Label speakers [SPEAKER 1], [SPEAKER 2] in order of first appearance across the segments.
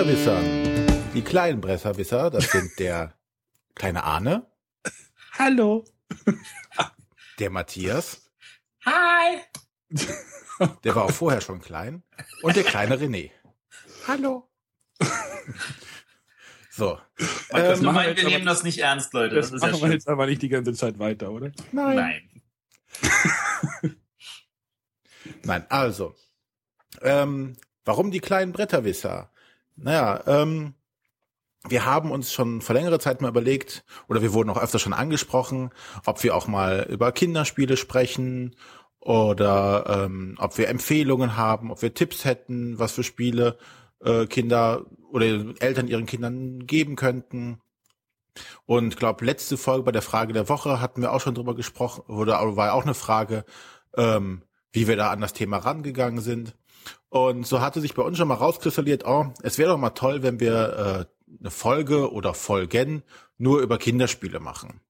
[SPEAKER 1] Bretterwissern. Die kleinen Bretterwisser, das sind der kleine Arne.
[SPEAKER 2] Hallo.
[SPEAKER 1] Der Matthias.
[SPEAKER 3] Hi.
[SPEAKER 1] Der war auch vorher schon klein. Und der kleine René.
[SPEAKER 2] Hallo.
[SPEAKER 1] So.
[SPEAKER 3] Könnte
[SPEAKER 2] machen
[SPEAKER 3] meinen,
[SPEAKER 2] wir
[SPEAKER 3] nehmen das nicht ernst, Leute.
[SPEAKER 2] Das,
[SPEAKER 3] Das, ist ja
[SPEAKER 2] machen wir jetzt aber nicht die ganze Zeit weiter, oder?
[SPEAKER 3] Nein.
[SPEAKER 1] Nein, also. Ähm, warum die kleinen Bretterwisser? Naja, ähm, wir haben uns schon vor längerer Zeit mal überlegt, oder wir wurden auch öfter schon angesprochen, ob wir auch mal über Kinderspiele sprechen oder ähm, ob wir Empfehlungen haben, ob wir Tipps hätten, was für Spiele äh, Kinder oder Eltern ihren Kindern geben könnten. Und glaube, letzte Folge bei der Frage der Woche hatten wir auch schon drüber gesprochen, oder war ja auch eine Frage, ähm, wie wir da an das Thema rangegangen sind. Und so hatte sich bei uns schon mal rauskristallisiert, oh, es wäre doch mal toll, wenn wir äh, eine Folge oder Folgen nur über Kinderspiele machen.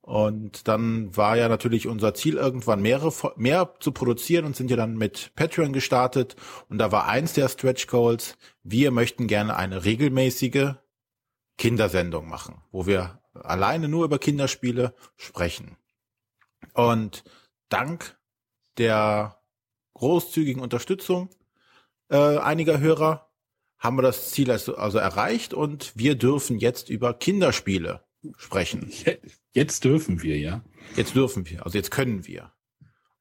[SPEAKER 1] Und dann war ja natürlich unser Ziel, irgendwann mehrere, mehr zu produzieren und sind ja dann mit Patreon gestartet. Und da war eins der Stretch Goals, wir möchten gerne eine regelmäßige Kindersendung machen, wo wir alleine nur über Kinderspiele sprechen. Und dank der großzügigen Unterstützung äh, einiger Hörer haben wir das Ziel also, also erreicht und wir dürfen jetzt über Kinderspiele sprechen.
[SPEAKER 2] Je- Jetzt dürfen wir, ja.
[SPEAKER 1] Jetzt dürfen wir, also jetzt können wir.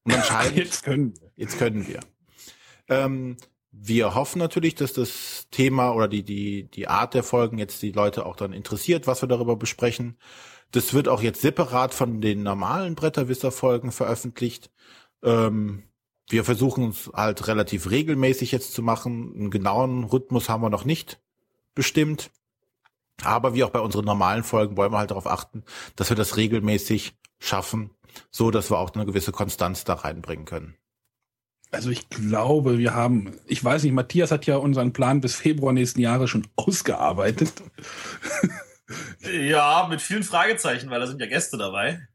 [SPEAKER 1] Und anscheinend
[SPEAKER 2] Jetzt können wir.
[SPEAKER 1] Jetzt können wir. Ähm, wir hoffen natürlich, dass das Thema oder die, die, die Art der Folgen jetzt die Leute auch dann interessiert, was wir darüber besprechen. Das wird auch jetzt separat von den normalen Bretterwisser-Folgen veröffentlicht. Ähm, wir versuchen es halt relativ regelmäßig jetzt zu machen. Einen genauen Rhythmus haben wir noch nicht bestimmt. Aber wie auch bei unseren normalen Folgen wollen wir halt darauf achten, dass wir das regelmäßig schaffen, so dass wir auch eine gewisse Konstanz da reinbringen können.
[SPEAKER 2] Also ich glaube, wir haben, ich weiß nicht, Matthias hat ja unseren Plan bis Februar nächsten Jahres schon ausgearbeitet.
[SPEAKER 3] Ja, mit vielen Fragezeichen, weil da sind ja Gäste dabei.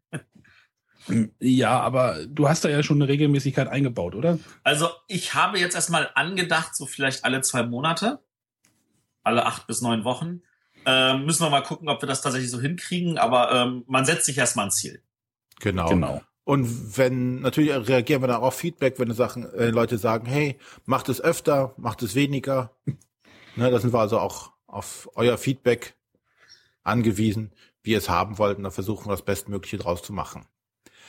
[SPEAKER 2] Ja, aber du hast da ja schon eine Regelmäßigkeit eingebaut, oder?
[SPEAKER 3] Also ich habe jetzt erstmal angedacht, so vielleicht alle zwei Monate, alle acht bis neun Wochen. Ähm, müssen wir mal gucken, ob wir das tatsächlich so hinkriegen, aber ähm, man setzt sich erstmal ein Ziel.
[SPEAKER 1] Genau.
[SPEAKER 2] Genau.
[SPEAKER 1] Und wenn, natürlich reagieren wir dann auch auf Feedback, wenn Sachen, äh, Leute sagen, hey, macht es öfter, macht es weniger. ne, da sind wir also auch auf euer Feedback angewiesen, wie ihr es haben wollt, und da versuchen wir das Bestmögliche draus zu machen.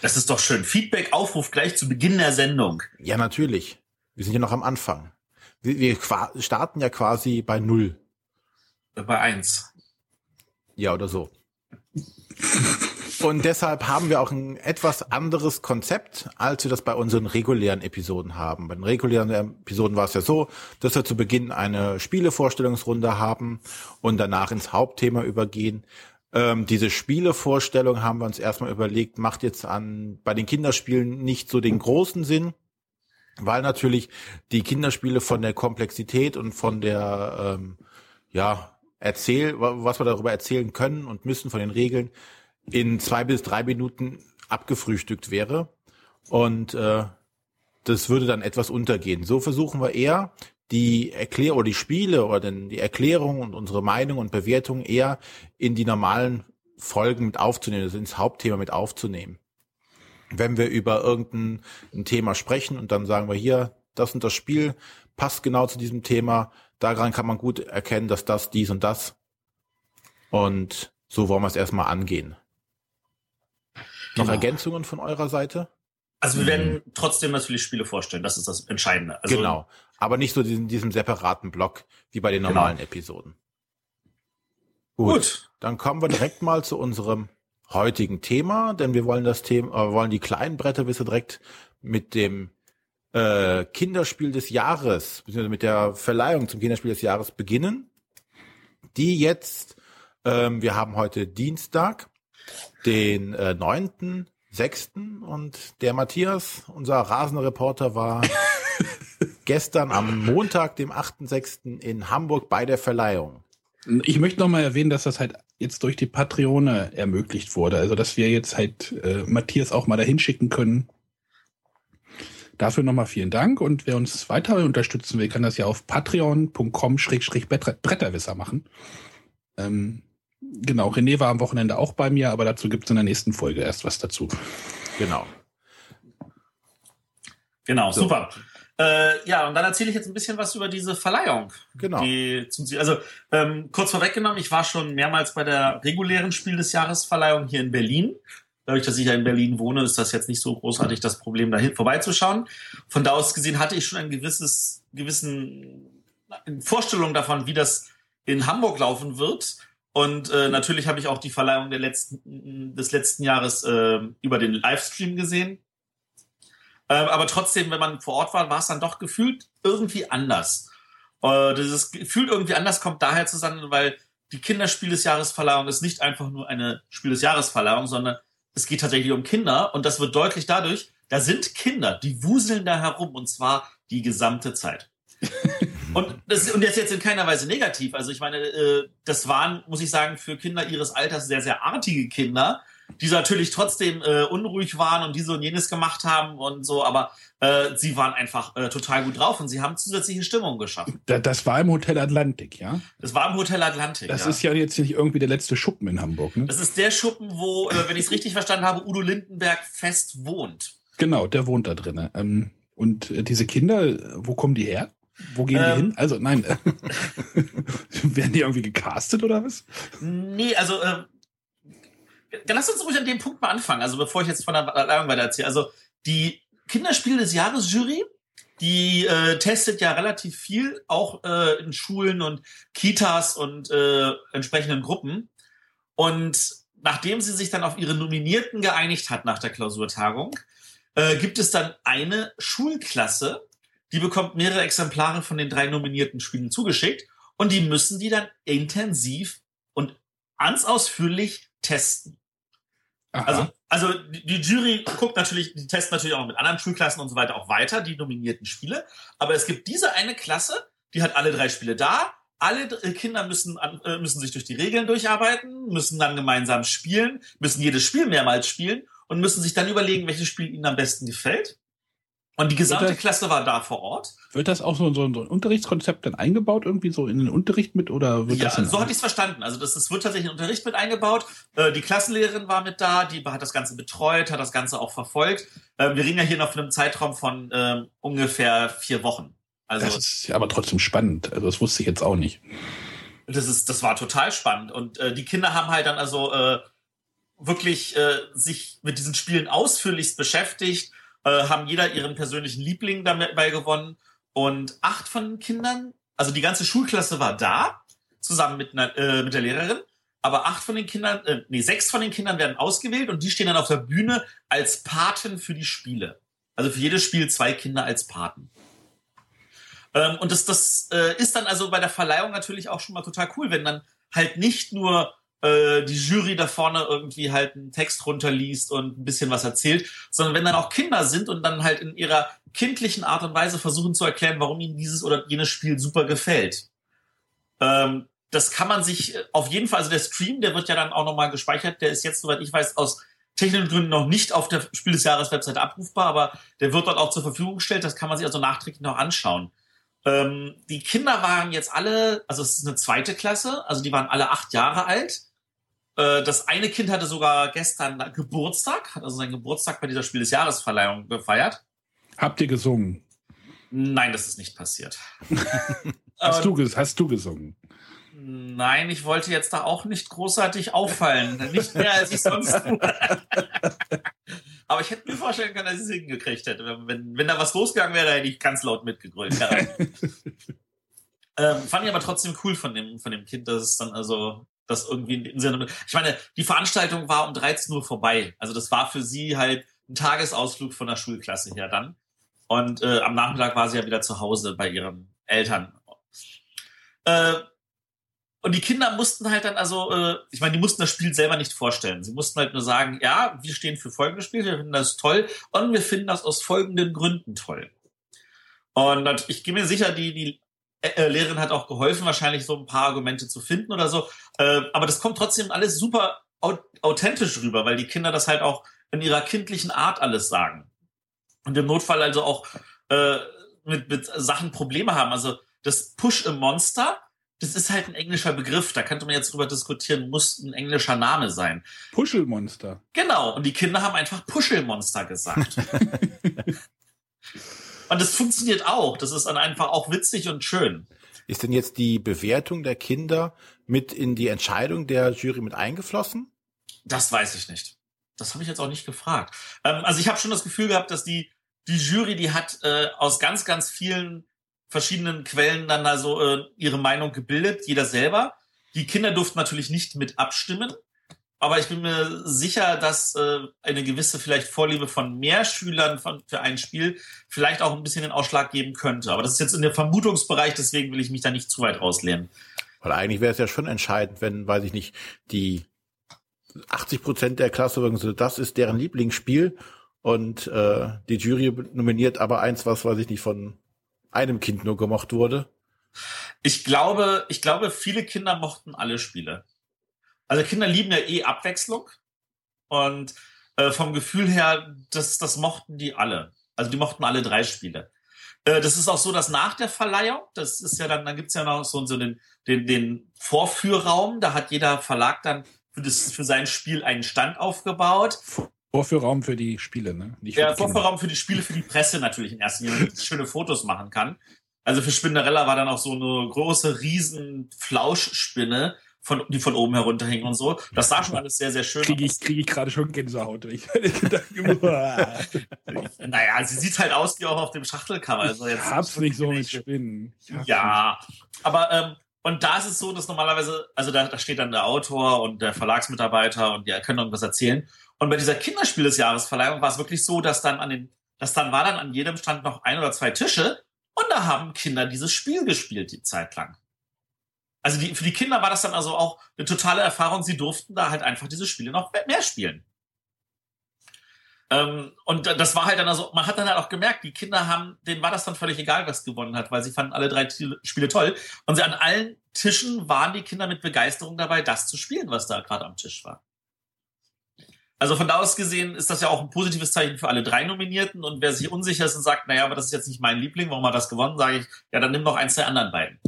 [SPEAKER 3] Das ist doch schön. Feedback, Aufruf gleich zu Beginn der Sendung.
[SPEAKER 1] Ja, natürlich. Wir sind ja noch am Anfang. Wir, wir starten ja quasi bei Null.
[SPEAKER 3] Äh, Bei eins.
[SPEAKER 1] Ja, oder so. Und deshalb haben wir auch ein etwas anderes Konzept, als wir das bei unseren regulären Episoden haben. Bei den regulären Episoden war es ja so, dass wir zu Beginn eine Spielevorstellungsrunde haben und danach ins Hauptthema übergehen. Ähm, diese Spielevorstellung haben wir uns erstmal überlegt, macht jetzt an bei den Kinderspielen nicht so den großen Sinn, weil natürlich die Kinderspiele von der Komplexität und von der ähm, ja erzähl was wir darüber erzählen können und müssen von den Regeln in zwei bis drei Minuten abgefrühstückt wäre und äh, das würde dann etwas untergehen. So versuchen wir eher die Erklärung oder die Spiele oder denn die Erklärung und unsere Meinung und Bewertung eher in die normalen Folgen mit aufzunehmen, also ins Hauptthema mit aufzunehmen wenn wir über irgendein ein Thema sprechen und dann sagen wir hier, das und das Spiel passt genau zu diesem Thema, daran kann man gut erkennen, dass das, dies und das. Und so wollen wir es erstmal angehen. Noch
[SPEAKER 2] Genau.
[SPEAKER 1] Ergänzungen von eurer Seite?
[SPEAKER 3] Also wir werden trotzdem natürlich Spiele vorstellen. Das ist das Entscheidende. Also,
[SPEAKER 1] genau. Aber nicht so in diesem separaten Block wie bei den
[SPEAKER 3] Genau.
[SPEAKER 1] normalen Episoden. Gut.
[SPEAKER 3] Gut.
[SPEAKER 1] Dann kommen wir direkt mal zu unserem heutigen Thema, denn wir wollen das Thema, äh, wollen die kleinen Bretterwisse direkt mit dem äh, Kinderspiel des Jahres, beziehungsweise mit der Verleihung zum Kinderspiel des Jahres beginnen. Die jetzt, ähm, wir haben heute Dienstag, den äh, 9.6. und der Matthias, unser rasender Reporter, war gestern am Montag, dem 8.6. in Hamburg bei der Verleihung.
[SPEAKER 2] Ich möchte noch mal erwähnen, dass das halt jetzt durch die Patreone ermöglicht wurde. Also, dass wir jetzt halt äh, Matthias auch mal dahin schicken können. Dafür nochmal vielen Dank und wer uns weiter unterstützen will, kann das ja auf patreon.com-bretterwisser machen. Ähm, genau, René war am Wochenende auch bei mir, aber dazu gibt es in der nächsten Folge erst was dazu.
[SPEAKER 1] Genau.
[SPEAKER 3] Genau, so. super. Äh, ja, und dann erzähle ich jetzt ein bisschen was über diese Verleihung.
[SPEAKER 1] Genau.
[SPEAKER 3] Die zum, also ähm, kurz vorweggenommen, ich war schon mehrmals bei der regulären Spiel des Jahres Verleihung hier in Berlin. Dadurch, dass ich ja in Berlin wohne, ist das jetzt nicht so großartig das Problem, dahin vorbeizuschauen. Von da aus gesehen hatte ich schon ein gewisses, gewissen Vorstellung davon, wie das in Hamburg laufen wird. Und äh, natürlich habe ich auch die Verleihung letzten, des letzten Jahres äh, über den Livestream gesehen. Ähm, aber trotzdem, wenn man vor Ort war, war es dann doch gefühlt irgendwie anders. Äh, dieses Gefühl irgendwie anders kommt daher zusammen, weil die Kinderspiel des Jahresverleihung ist nicht einfach nur eine Spiel des Jahresverleihung, sondern es geht tatsächlich um Kinder und das wird deutlich dadurch, da sind Kinder, die wuseln da herum und zwar die gesamte Zeit. und, das, und das jetzt in keiner Weise negativ. Also ich meine, äh, das waren, muss ich sagen, für Kinder ihres Alters sehr, sehr artige Kinder, die natürlich trotzdem äh, unruhig waren und diese und jenes gemacht haben und so, aber äh, sie waren einfach äh, total gut drauf und sie haben zusätzliche Stimmung geschaffen.
[SPEAKER 2] Da, das war im Hotel Atlantik, ja?
[SPEAKER 3] Das war im Hotel Atlantik.
[SPEAKER 2] Das
[SPEAKER 3] ja.
[SPEAKER 2] ist ja jetzt nicht irgendwie der letzte Schuppen in Hamburg, ne?
[SPEAKER 3] Das ist der Schuppen, wo, äh, wenn ich es richtig verstanden habe, Udo Lindenberg fest wohnt.
[SPEAKER 2] Genau, der wohnt da drin. Ähm, und äh, diese Kinder, wo kommen die her? Wo gehen die ähm, hin? Also nein, werden die irgendwie gecastet oder was?
[SPEAKER 3] Nee, also äh, dann lass uns ruhig an dem Punkt mal anfangen, also bevor ich jetzt von der Verleihung weiter erzähle. Also die Kinderspiele des Jahres Jury, die äh, testet ja relativ viel, auch äh, in Schulen und Kitas und äh, entsprechenden Gruppen. Und nachdem sie sich dann auf ihre Nominierten geeinigt hat nach der Klausurtagung, äh, gibt es dann eine Schulklasse, die bekommt mehrere Exemplare von den drei nominierten Spielen zugeschickt und die müssen die dann intensiv und ganz ausführlich testen. Also, also die Jury guckt natürlich, die testen natürlich auch mit anderen Schulklassen und so weiter auch weiter, die nominierten Spiele. Aber es gibt diese eine Klasse, die hat alle drei Spiele da. Alle Kinder müssen, äh, müssen sich durch die Regeln durcharbeiten, müssen dann gemeinsam spielen, müssen jedes Spiel mehrmals spielen und müssen sich dann überlegen, welches Spiel ihnen am besten gefällt. Und die gesamte das, Klasse war da vor Ort.
[SPEAKER 2] Wird das auch so, so, so ein Unterrichtskonzept dann eingebaut, irgendwie so in den Unterricht mit oder wird
[SPEAKER 3] ja,
[SPEAKER 2] das
[SPEAKER 3] so hatte ich es verstanden. Also das, das wird tatsächlich in den Unterricht mit eingebaut. Äh, die Klassenlehrerin war mit da, die hat das Ganze betreut, hat das Ganze auch verfolgt. Äh, wir reden ja hier noch von einem Zeitraum von äh, ungefähr vier Wochen.
[SPEAKER 2] Also, das ist ja aber trotzdem spannend. Also das wusste ich jetzt auch nicht.
[SPEAKER 3] Das ist, das war total spannend. Und äh, die Kinder haben halt dann also äh, wirklich äh, sich mit diesen Spielen ausführlichst beschäftigt äh, haben jeder ihren persönlichen Liebling dabei gewonnen. Und acht von den Kindern, also die ganze Schulklasse war da, zusammen mit, einer, äh, mit der Lehrerin. Aber acht von den Kindern, äh, nee, sechs von den Kindern werden ausgewählt und die stehen dann auf der Bühne als Paten für die Spiele. Also für jedes Spiel zwei Kinder als Paten. Ähm, und das, das äh, ist dann also bei der Verleihung natürlich auch schon mal total cool, wenn dann halt nicht nur äh, die Jury da vorne irgendwie halt einen Text runterliest und ein bisschen was erzählt, sondern wenn dann auch Kinder sind und dann halt in ihrer kindlichen Art und Weise versuchen zu erklären, warum ihnen dieses oder jenes Spiel super gefällt. Ähm, das kann man sich auf jeden Fall, also der Stream, der wird ja dann auch nochmal gespeichert, der ist jetzt, soweit ich weiß, aus technischen Gründen noch nicht auf der Spiel des Jahres Webseite abrufbar, aber der wird dort auch zur Verfügung gestellt, das kann man sich also nachträglich noch anschauen. Ähm, die Kinder waren jetzt alle, also es ist eine zweite Klasse, also die waren alle acht Jahre alt. Äh, das eine Kind hatte sogar gestern Geburtstag, hat also seinen Geburtstag bei dieser Spiel des Jahresverleihung gefeiert.
[SPEAKER 2] Habt ihr gesungen?
[SPEAKER 3] Nein, das ist nicht passiert.
[SPEAKER 2] hast, du, hast du gesungen?
[SPEAKER 3] Nein, ich wollte jetzt da auch nicht großartig auffallen. Nicht mehr, als ich sonst. Aber ich hätte mir vorstellen können, dass ich es hingekriegt hätte. Wenn, wenn da was losgegangen wäre, hätte ich ganz laut mitgegrölt. ähm, fand ich aber trotzdem cool von dem, von dem Kind, dass es dann also das irgendwie in Sinne. Ich meine, die Veranstaltung war um 13 Uhr vorbei. Also das war für sie halt ein Tagesausflug von der Schulklasse her dann. Und äh, am Nachmittag war sie ja wieder zu Hause bei ihren Eltern. Äh, und die Kinder mussten halt dann also, äh, ich meine, die mussten das Spiel selber nicht vorstellen. Sie mussten halt nur sagen, ja, wir stehen für folgendes Spiel, wir finden das toll und wir finden das aus folgenden Gründen toll. Und ich bin mir sicher, die, die äh, Lehrerin hat auch geholfen, wahrscheinlich so ein paar Argumente zu finden oder so. Äh, aber das kommt trotzdem alles super authentisch rüber, weil die Kinder das halt auch in ihrer kindlichen Art alles sagen. und im Notfall also auch äh, mit, mit Sachen Probleme haben. Also das Push im Monster, das ist halt ein englischer Begriff. Da könnte man jetzt drüber diskutieren, muss ein englischer Name sein.
[SPEAKER 2] Puschelmonster.
[SPEAKER 3] Genau. Und die Kinder haben einfach Puschelmonster gesagt. und das funktioniert auch. Das ist dann einfach auch witzig und schön.
[SPEAKER 1] Ist denn jetzt die Bewertung der Kinder mit in die Entscheidung der Jury mit eingeflossen?
[SPEAKER 3] Das weiß ich nicht. Das habe ich jetzt auch nicht gefragt. Ähm, also ich habe schon das Gefühl gehabt, dass die die Jury, die hat äh, aus ganz ganz vielen verschiedenen Quellen dann also äh, ihre Meinung gebildet, jeder selber. Die Kinder durften natürlich nicht mit abstimmen, aber ich bin mir sicher, dass äh, eine gewisse vielleicht Vorliebe von mehr Schülern von, für ein Spiel vielleicht auch ein bisschen den Ausschlag geben könnte. Aber das ist jetzt in der Vermutungsbereich, deswegen will ich mich da nicht zu weit rauslehnen.
[SPEAKER 1] Weil eigentlich wäre es ja schon entscheidend, wenn, weiß ich nicht, die 80 Prozent der Klasse sagen so, das ist deren Lieblingsspiel und äh, die Jury nominiert aber eins, was weiß ich nicht, von einem Kind nur gemocht wurde.
[SPEAKER 3] Ich glaube, ich glaube, viele Kinder mochten alle Spiele. Also Kinder lieben ja eh Abwechslung und äh, vom Gefühl her, das, das mochten die alle. Also die mochten alle drei Spiele. Äh, das ist auch so, dass nach der Verleihung, das ist ja dann, dann gibt's ja noch so, so den, den, den Vorführraum, da hat jeder Verlag dann für, das, für sein Spiel einen Stand aufgebaut.
[SPEAKER 2] Vorführraum für die Spiele, ne?
[SPEAKER 3] Nicht ja, Vorführraum für die Spiele, für die Presse natürlich in erster Linie, damit schöne Fotos machen kann. Also für Spinderella war dann auch so eine große, riesen Flauschspinne, von, die von oben herunterhängen und so. Das sah schon alles sehr, sehr schön
[SPEAKER 2] krieg ich, Kriege ich gerade schon Gänsehaut. Ich,
[SPEAKER 3] naja, sie sieht halt aus wie auch auf dem Schachtelcover. Also
[SPEAKER 2] jetzt ich hab's nicht so mit Spinnen.
[SPEAKER 3] Ja, aber ähm, und da ist es so, dass normalerweise, also da, da steht dann der Autor und der Verlagsmitarbeiter und die können irgendwas erzählen. Und bei dieser Kinderspiel des Jahresverleihung war es wirklich so, dass dann an den, dass dann war dann an jedem Stand noch ein oder zwei Tische und da haben Kinder dieses Spiel gespielt die Zeit lang. Also die, für die Kinder war das dann also auch eine totale Erfahrung. Sie durften da halt einfach diese Spiele noch mehr spielen. Ähm, und das war halt dann also, man hat dann halt auch gemerkt, die Kinder haben, denen war das dann völlig egal, was gewonnen hat, weil sie fanden alle drei Spiele toll. Und sie an allen Tischen waren die Kinder mit Begeisterung dabei, das zu spielen, was da gerade am Tisch war. Also von da aus gesehen ist das ja auch ein positives Zeichen für alle drei Nominierten. Und wer sich unsicher ist und sagt, naja, aber das ist jetzt nicht mein Liebling, warum hat das gewonnen, sage ich, ja, dann nimm noch eins der anderen beiden.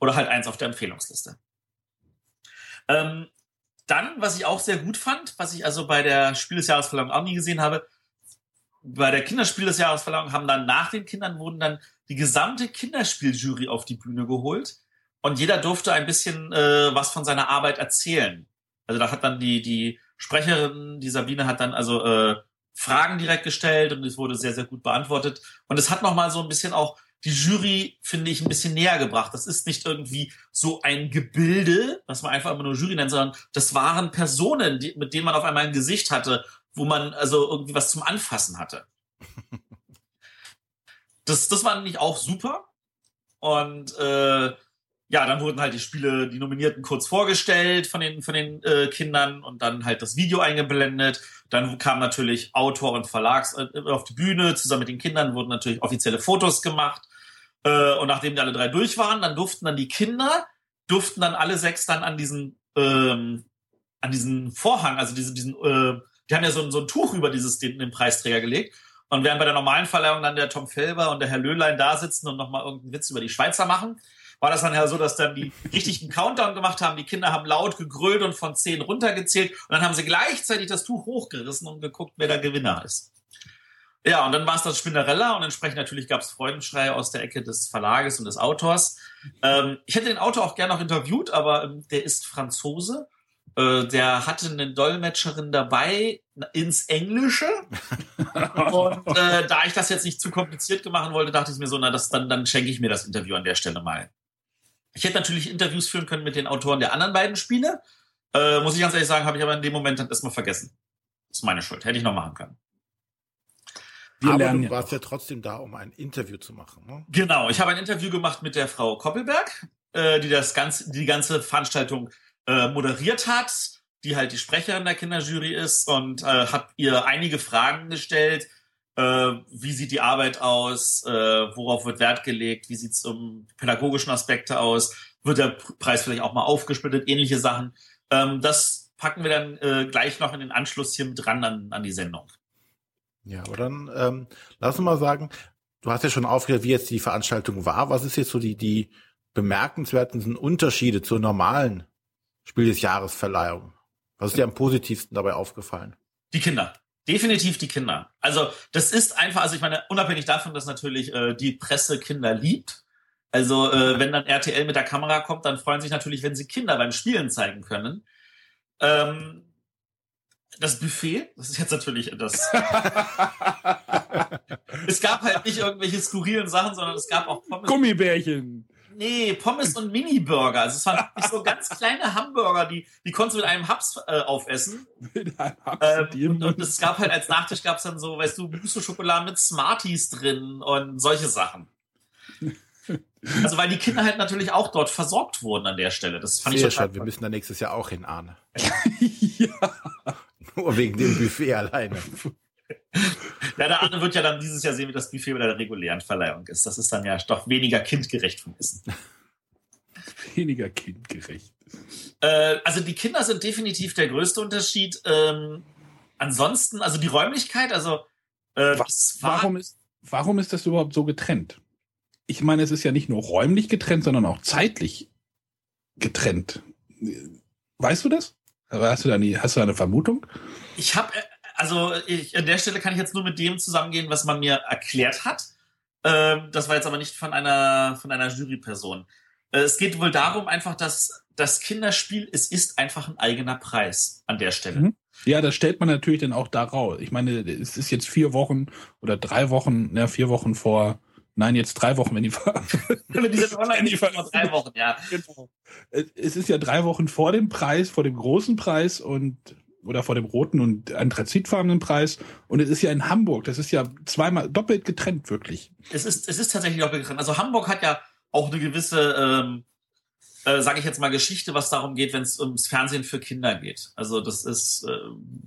[SPEAKER 3] Oder halt eins auf der Empfehlungsliste. Ähm, dann, was ich auch sehr gut fand, was ich also bei der Spiel des Jahresverleihung auch nie gesehen habe, bei der Kinderspiel des Jahresverleihung haben dann nach den Kindern wurden dann die gesamte Kinderspieljury auf die Bühne geholt und jeder durfte ein bisschen äh, was von seiner Arbeit erzählen. Also da hat dann die die Sprecherin, die Sabine hat dann also äh, Fragen direkt gestellt und es wurde sehr sehr gut beantwortet und es hat noch mal so ein bisschen auch die Jury, finde ich, ein bisschen näher gebracht. Das ist nicht irgendwie so ein Gebilde, was man einfach immer nur Jury nennt, sondern das waren Personen, die, mit denen man auf einmal ein Gesicht hatte, wo man also irgendwie was zum Anfassen hatte. Das, das war nämlich auch super. Und äh, ja, dann wurden halt die Spiele, die Nominierten kurz vorgestellt von den, von den äh, Kindern und dann halt das Video eingeblendet. Dann kam natürlich Autor und Verlags äh, auf die Bühne. Zusammen mit den Kindern wurden natürlich offizielle Fotos gemacht. Äh, und nachdem die alle drei durch waren, dann durften dann die Kinder, durften dann alle sechs dann an diesen, ähm, an diesen Vorhang, also diesen, diesen, äh, die haben ja so, so ein Tuch über dieses, den, den Preisträger gelegt. Und während bei der normalen Verleihung dann der Tom Felber und der Herr Löhlein da sitzen und nochmal irgendeinen Witz über die Schweizer machen, war das dann ja so, dass dann die richtigen Countdown gemacht haben. Die Kinder haben laut gegrölt und von zehn runtergezählt. Und dann haben sie gleichzeitig das Tuch hochgerissen und geguckt, wer der Gewinner ist. Ja, und dann war es das Spinnerella und entsprechend natürlich gab es Freudenschrei aus der Ecke des Verlages und des Autors. Ähm, ich hätte den Autor auch gerne noch interviewt, aber ähm, der ist Franzose. Äh, der hatte eine Dolmetscherin dabei ins Englische. und äh, da ich das jetzt nicht zu kompliziert machen wollte, dachte ich mir so, na, das, dann, dann schenke ich mir das Interview an der Stelle mal. Ich hätte natürlich Interviews führen können mit den Autoren der anderen beiden Spiele. Äh, muss ich ganz ehrlich sagen, habe ich aber in dem Moment dann erstmal vergessen. Das ist meine Schuld. Hätte ich noch machen können.
[SPEAKER 1] Wir aber du warst ja trotzdem da, um ein Interview zu machen. Ne?
[SPEAKER 3] Genau, ich habe ein Interview gemacht mit der Frau Koppelberg, äh, die das ganze, die ganze Veranstaltung äh, moderiert hat, die halt die Sprecherin der Kinderjury ist und äh, hat ihr einige Fragen gestellt. Äh, wie sieht die Arbeit aus? Äh, worauf wird Wert gelegt? Wie sieht es um pädagogischen Aspekte aus? Wird der Preis vielleicht auch mal aufgesplittet? Ähnliche Sachen. Ähm, das packen wir dann äh, gleich noch in den Anschluss hier mit dran an, an die Sendung.
[SPEAKER 1] Ja, aber dann ähm, lass uns mal sagen, du hast ja schon aufgehört, wie jetzt die Veranstaltung war. Was ist jetzt so die, die bemerkenswerten Unterschiede zur normalen Spiel des Jahres Verleihung? Was ist dir am positivsten dabei aufgefallen?
[SPEAKER 3] Die Kinder. Definitiv die Kinder. Also das ist einfach, also ich meine, unabhängig davon, dass natürlich äh, die Presse Kinder liebt. Also äh, wenn dann RTL mit der Kamera kommt, dann freuen sich natürlich, wenn sie Kinder beim Spielen zeigen können. Ähm, das Buffet, das ist jetzt natürlich das. es gab halt nicht irgendwelche skurrilen Sachen, sondern es gab auch
[SPEAKER 2] Pommes. Gummibärchen.
[SPEAKER 3] Nee, Pommes und Mini-Burger. Also es waren wirklich so ganz kleine Hamburger, die, die konntest du mit einem Haps äh, aufessen. Mit einem Haps. Ähm, und, und es gab halt als Nachtisch gab es dann so, weißt du, Büste-Schokolade mit Smarties drin und solche Sachen. Also weil die Kinder halt natürlich auch dort versorgt wurden an der Stelle. Das fand Sehr ich
[SPEAKER 1] total schön. Wir müssen da nächstes Jahr auch hin, Arne. ja. Nur wegen dem Buffet alleine.
[SPEAKER 3] Ja, der Arne wird ja dann dieses Jahr sehen, wie das Buffet bei der regulären Verleihung ist. Das ist dann ja doch weniger kindgerecht vom Essen.
[SPEAKER 2] Weniger kindgerecht.
[SPEAKER 3] Äh, also die Kinder sind definitiv der größte Unterschied. Ähm, ansonsten, also die Räumlichkeit, also
[SPEAKER 2] äh, Was, warum, ist, warum ist das überhaupt so getrennt? Ich meine, es ist ja nicht nur räumlich getrennt, sondern auch zeitlich getrennt. Weißt du das? Hast du da, nie, hast du da eine Vermutung?
[SPEAKER 3] Ich habe äh, also ich, an der Stelle kann ich jetzt nur mit dem zusammengehen, was man mir erklärt hat. Ähm, das war jetzt aber nicht von einer, von einer Juryperson. Äh, es geht wohl darum einfach, dass das Kinderspiel, es ist einfach ein eigener Preis an der Stelle. Mhm.
[SPEAKER 2] Ja, das stellt man natürlich dann auch daraus. Ich meine, es ist jetzt vier Wochen oder drei Wochen, ja, vier Wochen vor, nein, jetzt drei Wochen, wenn die, wenn die sind online, die drei Wochen, ja. Genau. Es ist ja drei Wochen vor dem Preis, vor dem großen Preis und oder vor dem roten und anthrazitfarbenen Preis. Und es ist ja in Hamburg. Das ist ja zweimal doppelt getrennt, wirklich.
[SPEAKER 3] Es ist, es ist tatsächlich doppelt getrennt. Also Hamburg hat ja auch eine gewisse, ähm, äh, sage ich jetzt mal, Geschichte, was darum geht, wenn es ums Fernsehen für Kinder geht. Also das ist äh,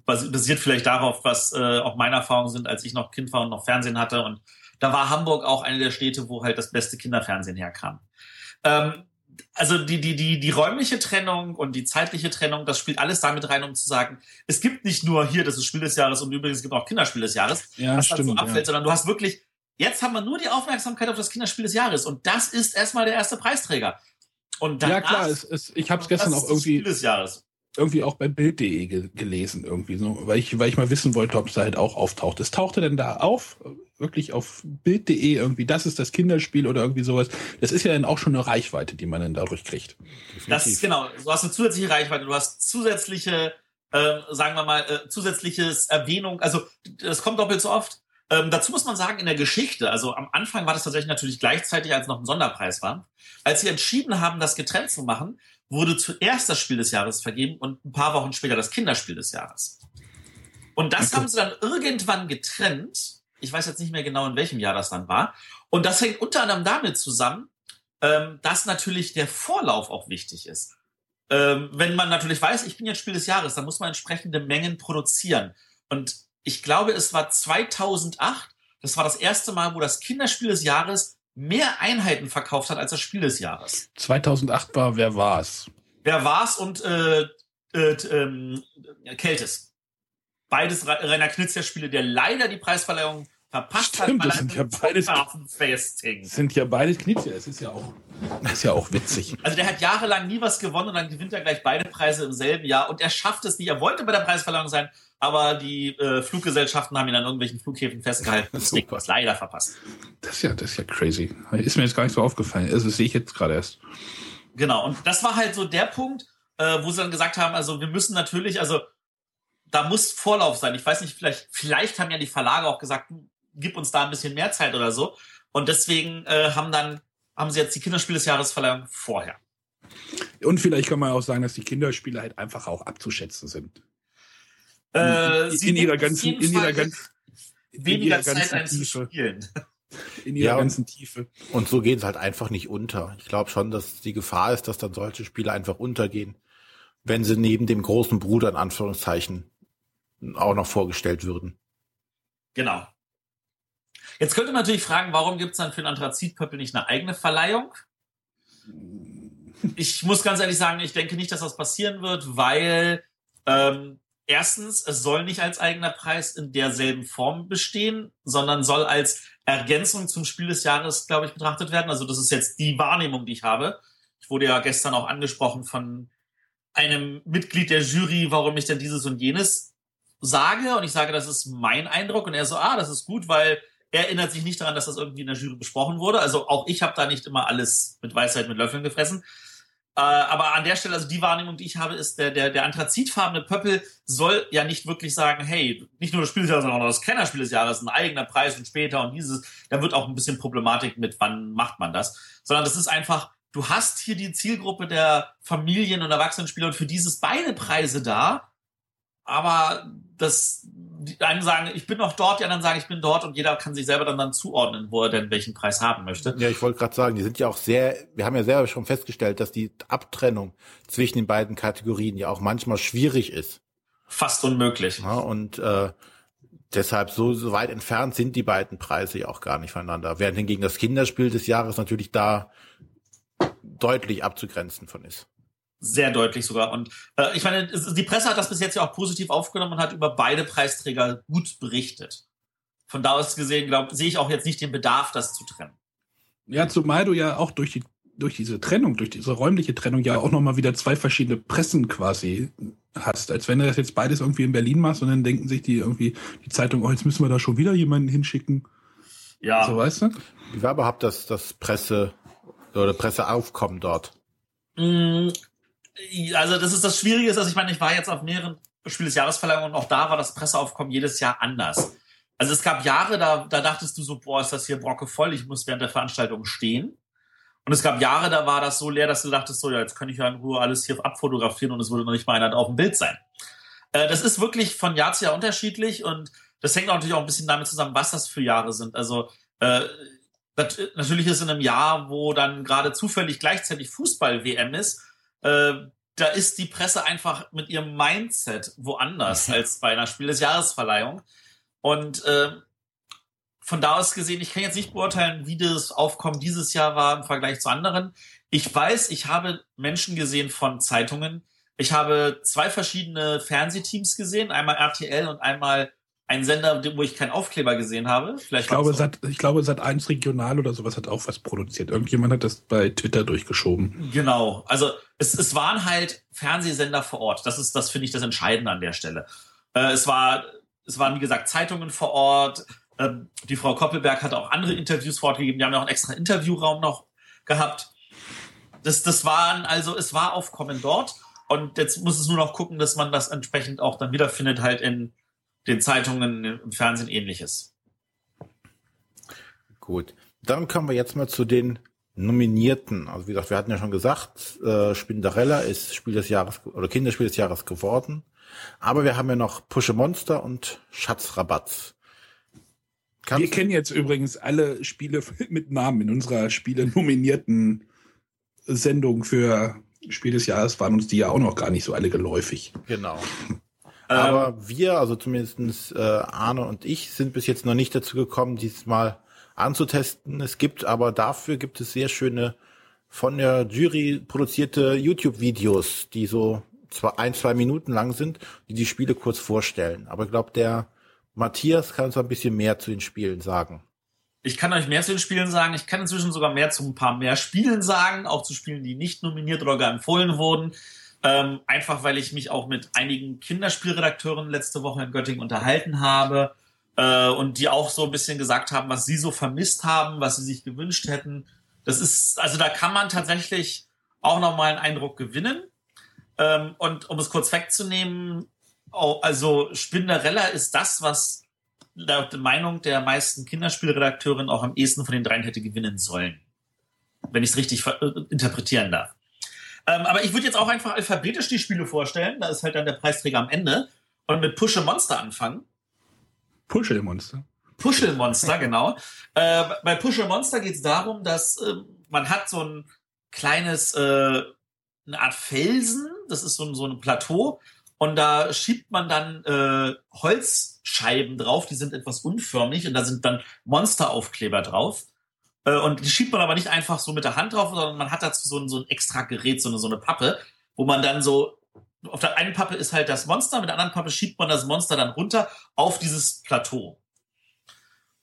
[SPEAKER 3] basiert vielleicht darauf, was äh, auch meine Erfahrungen sind, als ich noch Kind war und noch Fernsehen hatte. Und da war Hamburg auch eine der Städte, wo halt das beste Kinderfernsehen herkam. Ähm, also die, die, die, die räumliche Trennung und die zeitliche Trennung, das spielt alles damit rein, um zu sagen, es gibt nicht nur hier, das ist Spiel des Jahres und übrigens es gibt auch Kinderspiel des Jahres,
[SPEAKER 2] ja, was stimmt, so
[SPEAKER 3] abfällt, ja. sondern du hast wirklich, jetzt haben wir nur die Aufmerksamkeit auf das Kinderspiel des Jahres und das ist erstmal der erste Preisträger. Und
[SPEAKER 2] danach, ja klar, es, es, ich habe es gestern auch irgendwie. Spiel des Jahres irgendwie auch bei Bild.de ge gelesen, irgendwie so, weil ich, weil ich mal wissen wollte, ob es da halt auch auftaucht. Es tauchte denn da auf, wirklich auf Bild.de irgendwie, das ist das Kinderspiel oder irgendwie sowas. Das ist ja dann auch schon eine Reichweite, die man dann dadurch kriegt.
[SPEAKER 3] Das ist genau, du hast eine zusätzliche Reichweite, du hast zusätzliche, äh, sagen wir mal, äh, zusätzliches Erwähnung, also das kommt doppelt so oft. Ähm, dazu muss man sagen, in der Geschichte, also am Anfang war das tatsächlich natürlich gleichzeitig, als noch ein Sonderpreis war. Als sie entschieden haben, das getrennt zu machen, wurde zuerst das Spiel des Jahres vergeben und ein paar Wochen später das Kinderspiel des Jahres. Und das okay. haben sie dann irgendwann getrennt. Ich weiß jetzt nicht mehr genau, in welchem Jahr das dann war. Und das hängt unter anderem damit zusammen, ähm, dass natürlich der Vorlauf auch wichtig ist. Ähm, wenn man natürlich weiß, ich bin jetzt Spiel des Jahres, dann muss man entsprechende Mengen produzieren. Und ich glaube, es war 2008, das war das erste Mal, wo das Kinderspiel des Jahres mehr Einheiten verkauft hat als das Spiel des Jahres.
[SPEAKER 2] 2008 war Wer war's?
[SPEAKER 3] Wer war's und äh, äh, ähm, Keltis. Beides Rainer Knizia Spiele, der leider die Preisverleihung verpasst
[SPEAKER 2] Stimmt, hat. Das sind ja beides, sind ja beides Knizia. Es ist ja auch, ist ja auch witzig.
[SPEAKER 3] Also der hat jahrelang nie was gewonnen und dann gewinnt er gleich beide Preise im selben Jahr und er schafft es nicht. Er wollte bei der Preisverleihung sein, aber die äh, Fluggesellschaften haben ihn an irgendwelchen Flughäfen festgehalten. Das Ding was leider verpasst.
[SPEAKER 2] Das ist ja, das ist ja crazy. Ist mir jetzt gar nicht so aufgefallen. Also das sehe ich jetzt gerade erst.
[SPEAKER 3] Genau. Und das war halt so der Punkt, äh, wo sie dann gesagt haben, also wir müssen natürlich, also da muss Vorlauf sein. Ich weiß nicht, vielleicht, vielleicht haben ja die Verlage auch gesagt, gib uns da ein bisschen mehr Zeit oder so. Und deswegen äh, haben dann, haben sie jetzt die Kinderspiele des Jahres Verleihung vorher.
[SPEAKER 2] Und vielleicht kann man auch sagen, dass die Kinderspiele halt einfach auch abzuschätzen sind.
[SPEAKER 3] Äh, in,
[SPEAKER 2] in ihrer ganzen, in ihrer ganzen,
[SPEAKER 3] weniger in ihrer Zeit einzuspielen.
[SPEAKER 2] In ihrer ja, ganzen Tiefe.
[SPEAKER 1] Und so geht es halt einfach nicht unter. Ich glaube schon, dass die Gefahr ist, dass dann solche Spiele einfach untergehen, wenn sie neben dem großen Bruder in Anführungszeichen auch noch vorgestellt würden.
[SPEAKER 3] Genau. Jetzt könnte man natürlich fragen, warum gibt es dann für den Anthrazitpöppel nicht eine eigene Verleihung? Ich muss ganz ehrlich sagen, ich denke nicht, dass das passieren wird, weil ähm, erstens, es soll nicht als eigener Preis in derselben Form bestehen, sondern soll als Ergänzung zum Spiel des Jahres, glaube ich, betrachtet werden. Also das ist jetzt die Wahrnehmung, die ich habe. Ich wurde ja gestern auch angesprochen von einem Mitglied der Jury, warum ich denn dieses und jenes sage. Und ich sage, das ist mein Eindruck. Und er so, ah, das ist gut, weil er erinnert sich nicht daran, dass das irgendwie in der Jury besprochen wurde. Also auch ich habe da nicht immer alles mit Weisheit mit Löffeln gefressen. Äh, aber an der Stelle, also die Wahrnehmung, die ich habe, ist, der, der, der anthrazitfarbene Pöppel soll ja nicht wirklich sagen, hey, nicht nur das Spiel des Jahres, sondern auch das Kennerspiel des Jahres, ein eigener Preis und später und dieses, da wird auch ein bisschen Problematik mit, wann macht man das, sondern das ist einfach, du hast hier die Zielgruppe der Familien- und Erwachsenenspieler und für dieses beide Preise da, aber das die einen sagen, ich bin noch dort, die anderen sagen, ich bin dort und jeder kann sich selber dann, dann zuordnen, wo er denn welchen Preis haben möchte.
[SPEAKER 1] Ja, ich wollte gerade sagen, die sind ja auch sehr, wir haben ja selber schon festgestellt, dass die Abtrennung zwischen den beiden Kategorien ja auch manchmal schwierig ist.
[SPEAKER 3] Fast unmöglich.
[SPEAKER 1] Ja, und äh, deshalb so, so weit entfernt sind die beiden Preise ja auch gar nicht voneinander. Während hingegen das Kinderspiel des Jahres natürlich da deutlich abzugrenzen von ist
[SPEAKER 3] sehr deutlich sogar. Und äh, ich meine, die Presse hat das bis jetzt ja auch positiv aufgenommen und hat über beide Preisträger gut berichtet. Von da aus gesehen, glaube sehe ich auch jetzt nicht den Bedarf, das zu trennen.
[SPEAKER 2] Ja, zumal du ja auch durch die durch diese Trennung, durch diese räumliche Trennung ja auch nochmal wieder zwei verschiedene Pressen quasi hast. Als wenn du das jetzt beides irgendwie in Berlin machst und dann denken sich die irgendwie, die Zeitung, oh, jetzt müssen wir da schon wieder jemanden hinschicken.
[SPEAKER 3] Ja.
[SPEAKER 2] So weißt du?
[SPEAKER 1] Wie war überhaupt das, das Presse oder Presseaufkommen dort?
[SPEAKER 3] Mm, also das ist das Schwierige, also ich meine, ich war jetzt auf mehreren Spiel des Jahresverleihungen und auch da war das Presseaufkommen jedes Jahr anders. Also es gab Jahre, da, da dachtest du so, boah, ist das hier brocke voll, ich muss während der Veranstaltung stehen. Und es gab Jahre, da war das so leer, dass du dachtest, so, ja, jetzt kann ich ja in Ruhe alles hier abfotografieren und es würde noch nicht mal einer auf dem Bild sein. Äh, das ist wirklich von Jahr zu Jahr unterschiedlich und das hängt natürlich auch ein bisschen damit zusammen, was das für Jahre sind. Also äh, natürlich ist in einem Jahr, wo dann gerade zufällig gleichzeitig Fußball-WM ist, äh, da ist die Presse einfach mit ihrem Mindset woanders als bei einer Spiel des Jahresverleihung. Und äh, von da aus gesehen, ich kann jetzt nicht beurteilen, wie das Aufkommen dieses Jahr war im Vergleich zu anderen. Ich weiß, ich habe Menschen gesehen von Zeitungen. Ich habe zwei verschiedene Fernsehteams gesehen, einmal RTL und einmal ein Sender, wo ich keinen Aufkleber gesehen habe.
[SPEAKER 2] Vielleicht ich glaube, Sat, ich glaube, Sat 1 Regional oder sowas hat auch was produziert. Irgendjemand hat das bei Twitter durchgeschoben.
[SPEAKER 3] Genau. Also es, es waren halt Fernsehsender vor Ort. Das ist, das finde ich das Entscheidende an der Stelle. Äh, es war, es waren, wie gesagt, Zeitungen vor Ort. Ähm, die Frau Koppelberg hat auch andere Interviews fortgegeben. Die haben ja auch einen extra Interviewraum noch gehabt. Das, das waren, also es war Aufkommen dort. Und jetzt muss es nur noch gucken, dass man das entsprechend auch dann wiederfindet, halt in den Zeitungen im Fernsehen ähnliches.
[SPEAKER 1] Gut. Dann kommen wir jetzt mal zu den Nominierten. Also wie gesagt, wir hatten ja schon gesagt, äh, Spinderella ist Spiel des Jahres oder Kinderspiel des Jahres geworden. Aber wir haben ja noch Pusche Monster und Schatzrabatz.
[SPEAKER 2] Kannst wir kennen jetzt übrigens alle Spiele mit Namen in unserer Spiele nominierten Sendung für Spiel des Jahres waren uns die ja auch noch gar nicht so alle geläufig.
[SPEAKER 1] Genau. Aber ähm, wir, also zumindestens äh, Arne und ich, sind bis jetzt noch nicht dazu gekommen, diesmal anzutesten. Es gibt aber dafür gibt es sehr schöne von der Jury produzierte YouTube-Videos, die so zwei, ein, zwei Minuten lang sind, die die Spiele kurz vorstellen. Aber ich glaube, der Matthias kann uns ein bisschen mehr zu den Spielen sagen.
[SPEAKER 3] Ich kann euch mehr zu den Spielen sagen. Ich kann inzwischen sogar mehr zu ein paar mehr Spielen sagen, auch zu Spielen, die nicht nominiert oder gar empfohlen wurden. Ähm, einfach weil ich mich auch mit einigen Kinderspielredakteuren letzte Woche in Göttingen unterhalten habe äh, und die auch so ein bisschen gesagt haben, was sie so vermisst haben, was sie sich gewünscht hätten. Das ist, also da kann man tatsächlich auch nochmal einen Eindruck gewinnen. Ähm, und um es kurz wegzunehmen, also Spinderella ist das, was laut der Meinung der meisten Kinderspielredakteurinnen auch am ehesten von den dreien hätte gewinnen sollen. Wenn ich es richtig äh, interpretieren darf. Ähm, aber ich würde jetzt auch einfach alphabetisch die Spiele vorstellen. Da ist halt dann der Preisträger am Ende. Und mit Pushe Monster anfangen.
[SPEAKER 2] Puschel Monster.
[SPEAKER 3] Puschel Monster, genau. Äh, bei Puschel Monster geht es darum, dass äh, man hat so ein kleines, äh, eine Art Felsen. Das ist so, so ein Plateau. Und da schiebt man dann äh, Holzscheiben drauf, die sind etwas unförmig und da sind dann Monsteraufkleber drauf. Äh, und die schiebt man aber nicht einfach so mit der Hand drauf, sondern man hat dazu so ein, so ein extra Gerät, so eine, so eine Pappe, wo man dann so auf der einen Pappe ist halt das Monster, mit der anderen Pappe schiebt man das Monster dann runter auf dieses Plateau.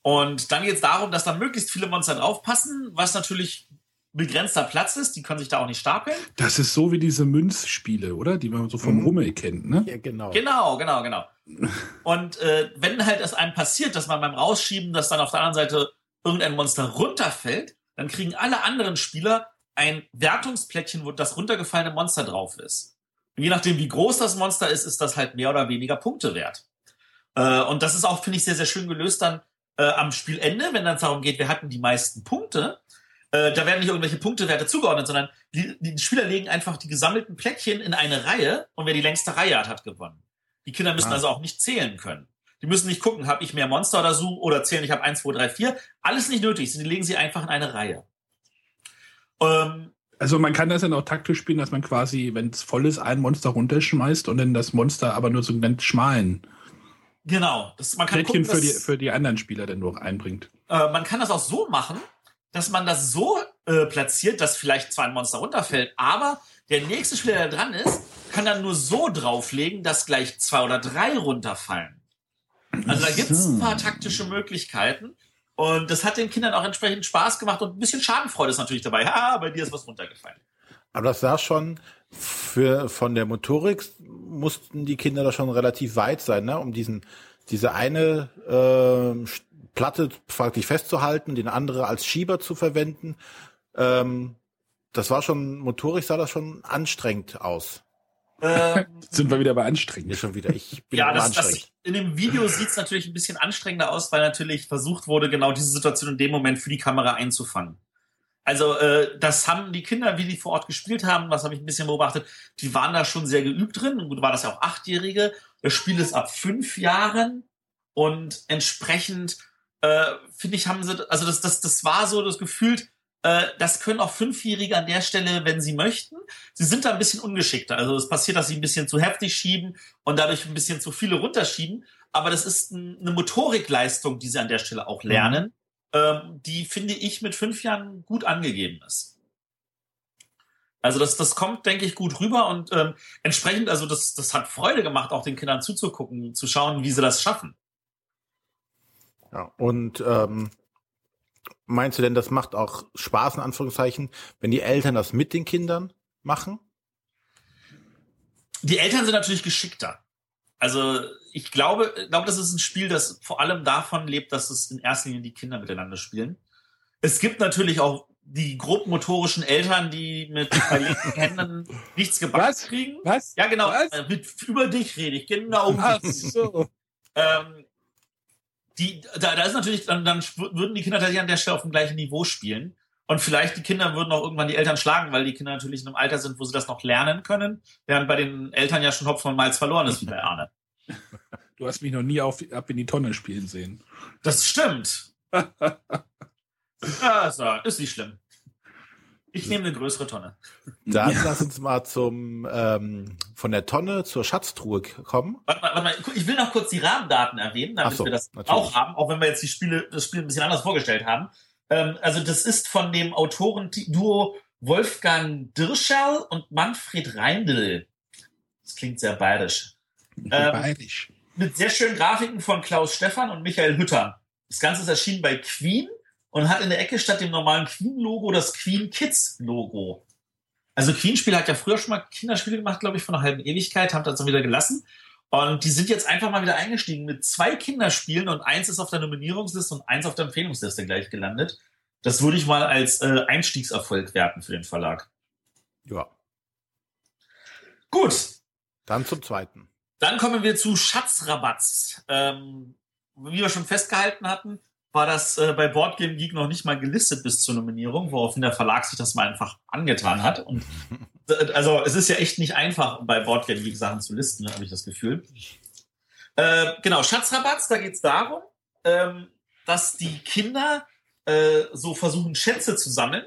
[SPEAKER 3] Und dann geht es darum, dass da möglichst viele Monster draufpassen, was natürlich begrenzter Platz ist. Die können sich da auch nicht stapeln.
[SPEAKER 2] Das ist so wie diese Münzspiele, oder? Die man so vom mhm. Rummel kennt, ne?
[SPEAKER 3] Ja, genau. Genau, genau, genau. Und äh, wenn halt es einem passiert, dass man beim Rausschieben, dass dann auf der anderen Seite irgendein Monster runterfällt, dann kriegen alle anderen Spieler ein Wertungsplättchen, wo das runtergefallene Monster drauf ist. Und je nachdem, wie groß das Monster ist, ist das halt mehr oder weniger Punkte wert. Äh, und das ist auch, finde ich, sehr, sehr schön gelöst dann äh, am Spielende, wenn dann darum geht, wir hatten die meisten Punkte. Äh, da werden nicht irgendwelche Punktewerte zugeordnet, sondern die, die Spieler legen einfach die gesammelten Plättchen in eine Reihe und wer die längste Reihe hat, hat gewonnen. Die Kinder müssen ah. also auch nicht zählen können. Die müssen nicht gucken, habe ich mehr Monster oder so oder zählen, ich habe eins, zwei, drei, vier. Alles nicht nötig. Sie legen sie einfach in eine Reihe.
[SPEAKER 2] Ähm, also man kann das dann auch taktisch spielen, dass man quasi, wenn es voll ist, ein Monster runterschmeißt und dann das Monster aber nur so einen ganz schmalen
[SPEAKER 3] Genau.
[SPEAKER 2] Das, man kann gucken, für, die, für die anderen Spieler dann noch einbringt.
[SPEAKER 3] Äh, man kann das auch so machen, dass man das so äh, platziert, dass vielleicht zwar ein Monster runterfällt, aber der nächste Spieler, der dran ist, kann dann nur so drauflegen, dass gleich zwei oder drei runterfallen. Also da gibt es ein paar taktische Möglichkeiten. Und das hat den Kindern auch entsprechend Spaß gemacht und ein bisschen Schadenfreude ist natürlich dabei. Ha, bei dir ist was runtergefallen.
[SPEAKER 1] Aber das sah schon für von der Motorik mussten die Kinder da schon relativ weit sein, ne? um diesen diese eine äh, Platte faktisch festzuhalten, den andere als Schieber zu verwenden. Ähm, das war schon motorisch sah das schon anstrengend aus.
[SPEAKER 2] Ähm, Sind wir wieder bei anstrengend?
[SPEAKER 1] Ja, schon wieder. Ich bin
[SPEAKER 3] ja, das, das, in dem Video sieht es natürlich ein bisschen anstrengender aus, weil natürlich versucht wurde, genau diese Situation in dem Moment für die Kamera einzufangen. Also äh, das haben die Kinder, wie die vor Ort gespielt haben, was habe ich ein bisschen beobachtet, die waren da schon sehr geübt drin. Und gut, war das ja auch Achtjährige. Das Spiel ist ab fünf Jahren und entsprechend äh, finde ich, haben sie, also das, das, das war so das Gefühl, das können auch Fünfjährige an der Stelle, wenn sie möchten. Sie sind da ein bisschen ungeschickter. Also es passiert, dass sie ein bisschen zu heftig schieben und dadurch ein bisschen zu viele runterschieben. Aber das ist eine Motorikleistung, die sie an der Stelle auch lernen, mhm. ähm, die, finde ich, mit fünf Jahren gut angegeben ist. Also das, das kommt, denke ich, gut rüber und ähm, entsprechend, also das, das hat Freude gemacht, auch den Kindern zuzugucken, zu schauen, wie sie das schaffen.
[SPEAKER 1] Ja, und ähm, meinst du denn, das macht auch Spaß, in Anführungszeichen, wenn die Eltern das mit den Kindern machen?
[SPEAKER 3] Die Eltern sind natürlich geschickter. Also ich glaube, ich glaube, das ist ein Spiel, das vor allem davon lebt, dass es in erster Linie die Kinder miteinander spielen. Es gibt natürlich auch die grobmotorischen Eltern, die mit verlegten Händen nichts gebacken kriegen.
[SPEAKER 2] Was?
[SPEAKER 3] Ja, genau. Was? Äh, mit, über dich rede ich, genau. Ach so. ähm, die, da, da ist natürlich, dann, dann würden die Kinder tatsächlich an der Stelle auf dem gleichen Niveau spielen. Und vielleicht die Kinder würden auch irgendwann die Eltern schlagen, weil die Kinder natürlich in einem Alter sind, wo sie das noch lernen können, während bei den Eltern ja schon Hopfen und Malz verloren ist, wie bei Arne.
[SPEAKER 2] Du hast mich noch nie auf, ab in die Tonne spielen sehen.
[SPEAKER 3] Das stimmt. ja, so, ist nicht schlimm. Ich nehme eine größere Tonne.
[SPEAKER 1] Dann ja. lass uns mal zum ähm, von der Tonne zur Schatztruhe kommen.
[SPEAKER 3] Warte mal, warte mal, ich will noch kurz die Rahmendaten erwähnen, damit so, wir das natürlich. auch haben, auch wenn wir jetzt die Spiele, das Spiel ein bisschen anders vorgestellt haben. Ähm, also das ist von dem Autorenduo Wolfgang Dirscherl und Manfred Reindl. Das klingt sehr bayerisch.
[SPEAKER 2] Ähm, bayerisch.
[SPEAKER 3] Mit sehr schönen Grafiken von Klaus Stefan und Michael Hütter. Das Ganze ist erschienen bei Queen und hat in der Ecke statt dem normalen Queen-Logo das Queen Kids-Logo. Also Queen-Spiel hat ja früher schon mal Kinderspiele gemacht, glaube ich, von einer halben Ewigkeit, haben das dann wieder gelassen. Und die sind jetzt einfach mal wieder eingestiegen mit zwei Kinderspielen und eins ist auf der Nominierungsliste und eins auf der Empfehlungsliste gleich gelandet. Das würde ich mal als äh, Einstiegserfolg werten für den Verlag.
[SPEAKER 1] Ja.
[SPEAKER 3] Gut.
[SPEAKER 1] Dann zum zweiten.
[SPEAKER 3] Dann kommen wir zu Schatzrabatz. Ähm, wie wir schon festgehalten hatten, war das äh, bei Boardgame Geek noch nicht mal gelistet bis zur Nominierung, woraufhin der Verlag sich das mal einfach angetan hat. Und äh, also es ist ja echt nicht einfach, bei Boardgame Geek Sachen zu listen, ne, habe ich das Gefühl. Äh, genau, Schatzrabatz, da geht es darum, ähm, dass die Kinder äh, so versuchen, Schätze zu sammeln.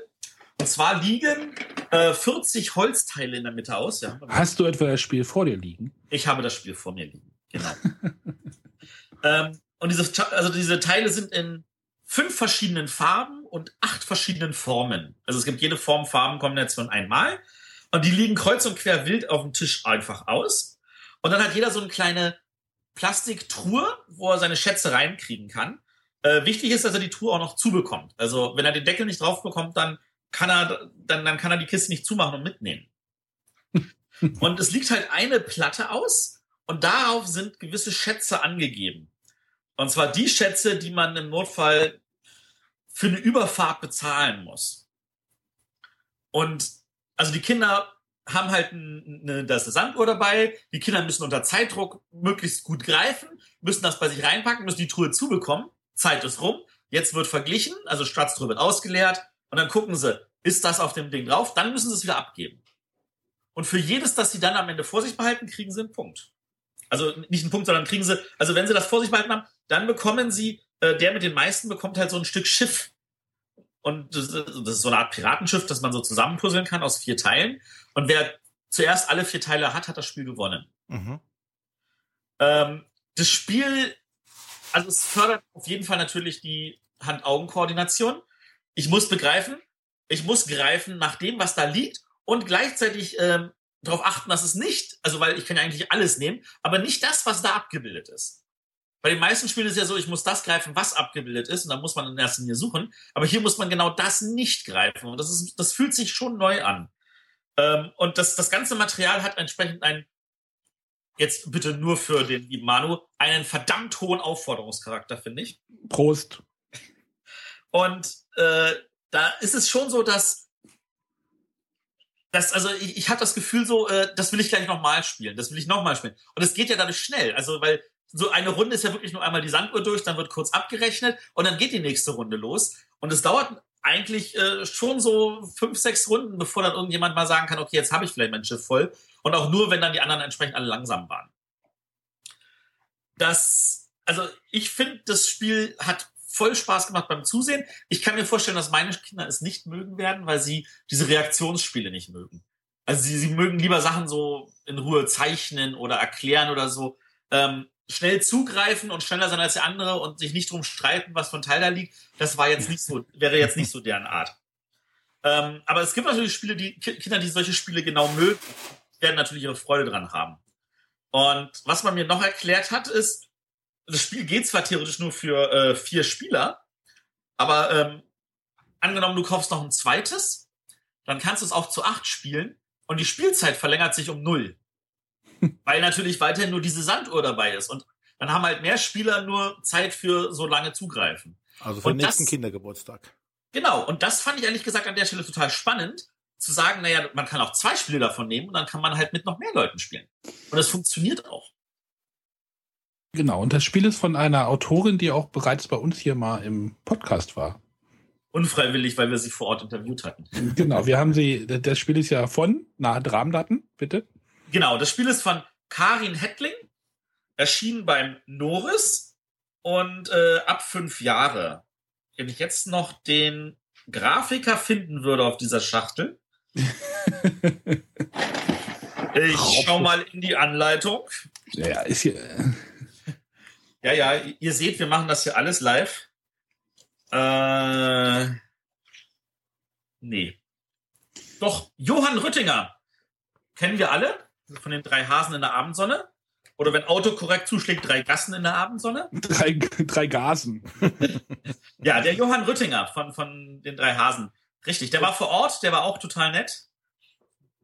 [SPEAKER 3] Und zwar liegen äh, 40 Holzteile in der Mitte aus. Ja.
[SPEAKER 2] Hast du etwa das Spiel vor dir liegen?
[SPEAKER 3] Ich habe das Spiel vor mir liegen, genau. ähm, und diese, also diese Teile sind in fünf verschiedenen Farben und acht verschiedenen Formen. Also es gibt jede Form Farben kommen jetzt von einmal. Und die liegen kreuz und quer wild auf dem Tisch einfach aus. Und dann hat jeder so eine kleine Plastiktruhe, wo er seine Schätze reinkriegen kann. Äh, wichtig ist, dass er die Truhe auch noch zubekommt. Also wenn er den Deckel nicht drauf bekommt, dann kann er, dann, dann kann er die Kiste nicht zumachen und mitnehmen. und es liegt halt eine Platte aus und darauf sind gewisse Schätze angegeben. Und zwar die Schätze, die man im Notfall für eine Überfahrt bezahlen muss. Und also die Kinder haben halt eine, das ist Sanduhr dabei. Die Kinder müssen unter Zeitdruck möglichst gut greifen, müssen das bei sich reinpacken, müssen die Truhe zubekommen. Zeit ist rum. Jetzt wird verglichen, also Schatztruhe wird ausgeleert und dann gucken sie, ist das auf dem Ding drauf? Dann müssen sie es wieder abgeben. Und für jedes, das sie dann am Ende vor sich behalten, kriegen sie einen Punkt. Also nicht einen Punkt, sondern kriegen sie, also wenn sie das vor sich behalten haben, dann bekommen sie, äh, der mit den meisten bekommt halt so ein Stück Schiff. Und das, ist so eine Art Piratenschiff, das man so zusammenpuzzeln kann aus vier Teilen. Und wer zuerst alle vier Teile hat, hat das Spiel gewonnen. Mhm. Ähm, das Spiel, also es fördert auf jeden Fall natürlich die Hand-Augen-Koordination. Ich muss begreifen, ich muss greifen nach dem, was da liegt und gleichzeitig ähm, darauf achten, dass es nicht, also weil ich kann ja eigentlich alles nehmen, aber nicht das, was da abgebildet ist. Bei den meisten Spielen ist es ja so, ich muss das greifen, was abgebildet ist, und dann muss man in erster Linie suchen. Aber hier muss man genau das nicht greifen. Und das ist, das fühlt sich schon neu an. Ähm, und das, das ganze Material hat entsprechend ein, jetzt bitte nur für den lieben Manu, einen verdammt hohen Aufforderungscharakter, finde ich.
[SPEAKER 2] Prost.
[SPEAKER 3] Und äh, da ist es schon so, dass das, also ich, ich habe das Gefühl so, äh, das will ich gleich nochmal spielen, das will ich nochmal spielen. Und es geht ja dadurch schnell, also weil so eine Runde ist ja wirklich nur einmal die Sanduhr durch, dann wird kurz abgerechnet und dann geht die nächste Runde los. Und es dauert eigentlich äh, schon so fünf, sechs Runden, bevor dann irgendjemand mal sagen kann, okay, jetzt habe ich vielleicht mein Schiff voll. Und auch nur, wenn dann die anderen entsprechend alle langsam waren. Das, also ich finde, das Spiel hat voll Spaß gemacht beim Zusehen. Ich kann mir vorstellen, dass meine Kinder es nicht mögen werden, weil sie diese Reaktionsspiele nicht mögen. Also sie, sie mögen lieber Sachen so in Ruhe zeichnen oder erklären oder so. Ähm, schnell zugreifen und schneller sein als der andere und sich nicht drum streiten, was von Teil da liegt, das war jetzt nicht so, wäre jetzt nicht so deren Art. Ähm, aber es gibt natürlich Spiele, die Kinder, die solche Spiele genau mögen, werden natürlich ihre Freude dran haben. Und was man mir noch erklärt hat, ist, das Spiel geht zwar theoretisch nur für äh, vier Spieler, aber ähm, angenommen, du kaufst noch ein zweites, dann kannst du es auch zu acht spielen und die Spielzeit verlängert sich um null. Weil natürlich weiterhin nur diese Sanduhr dabei ist. Und dann haben halt mehr Spieler nur Zeit für so lange zugreifen.
[SPEAKER 1] Also für den nächsten das, Kindergeburtstag.
[SPEAKER 3] Genau, und das fand ich ehrlich gesagt an der Stelle total spannend, zu sagen, naja, man kann auch zwei Spiele davon nehmen und dann kann man halt mit noch mehr Leuten spielen. Und das funktioniert auch.
[SPEAKER 2] Genau, und das Spiel ist von einer Autorin, die auch bereits bei uns hier mal im Podcast war.
[SPEAKER 3] Unfreiwillig, weil wir sie vor Ort interviewt hatten.
[SPEAKER 2] Genau, wir haben sie, das Spiel ist ja von Nahe Dramdaten, bitte.
[SPEAKER 3] Genau, das Spiel ist von Karin Hettling, erschienen beim Norris und äh, ab fünf Jahre. Wenn ich jetzt noch den Grafiker finden würde auf dieser Schachtel. ich schau mal in die Anleitung.
[SPEAKER 2] Ja, ist hier.
[SPEAKER 3] Ja, ja, ihr seht, wir machen das hier alles live. Äh, nee. Doch, Johann Rüttinger. Kennen wir alle? Von den drei Hasen in der Abendsonne. Oder wenn autokorrekt zuschlägt, drei Gassen in der Abendsonne.
[SPEAKER 2] Drei, drei Gasen.
[SPEAKER 3] ja, der Johann Rüttinger von, von den drei Hasen. Richtig, der war vor Ort, der war auch total nett.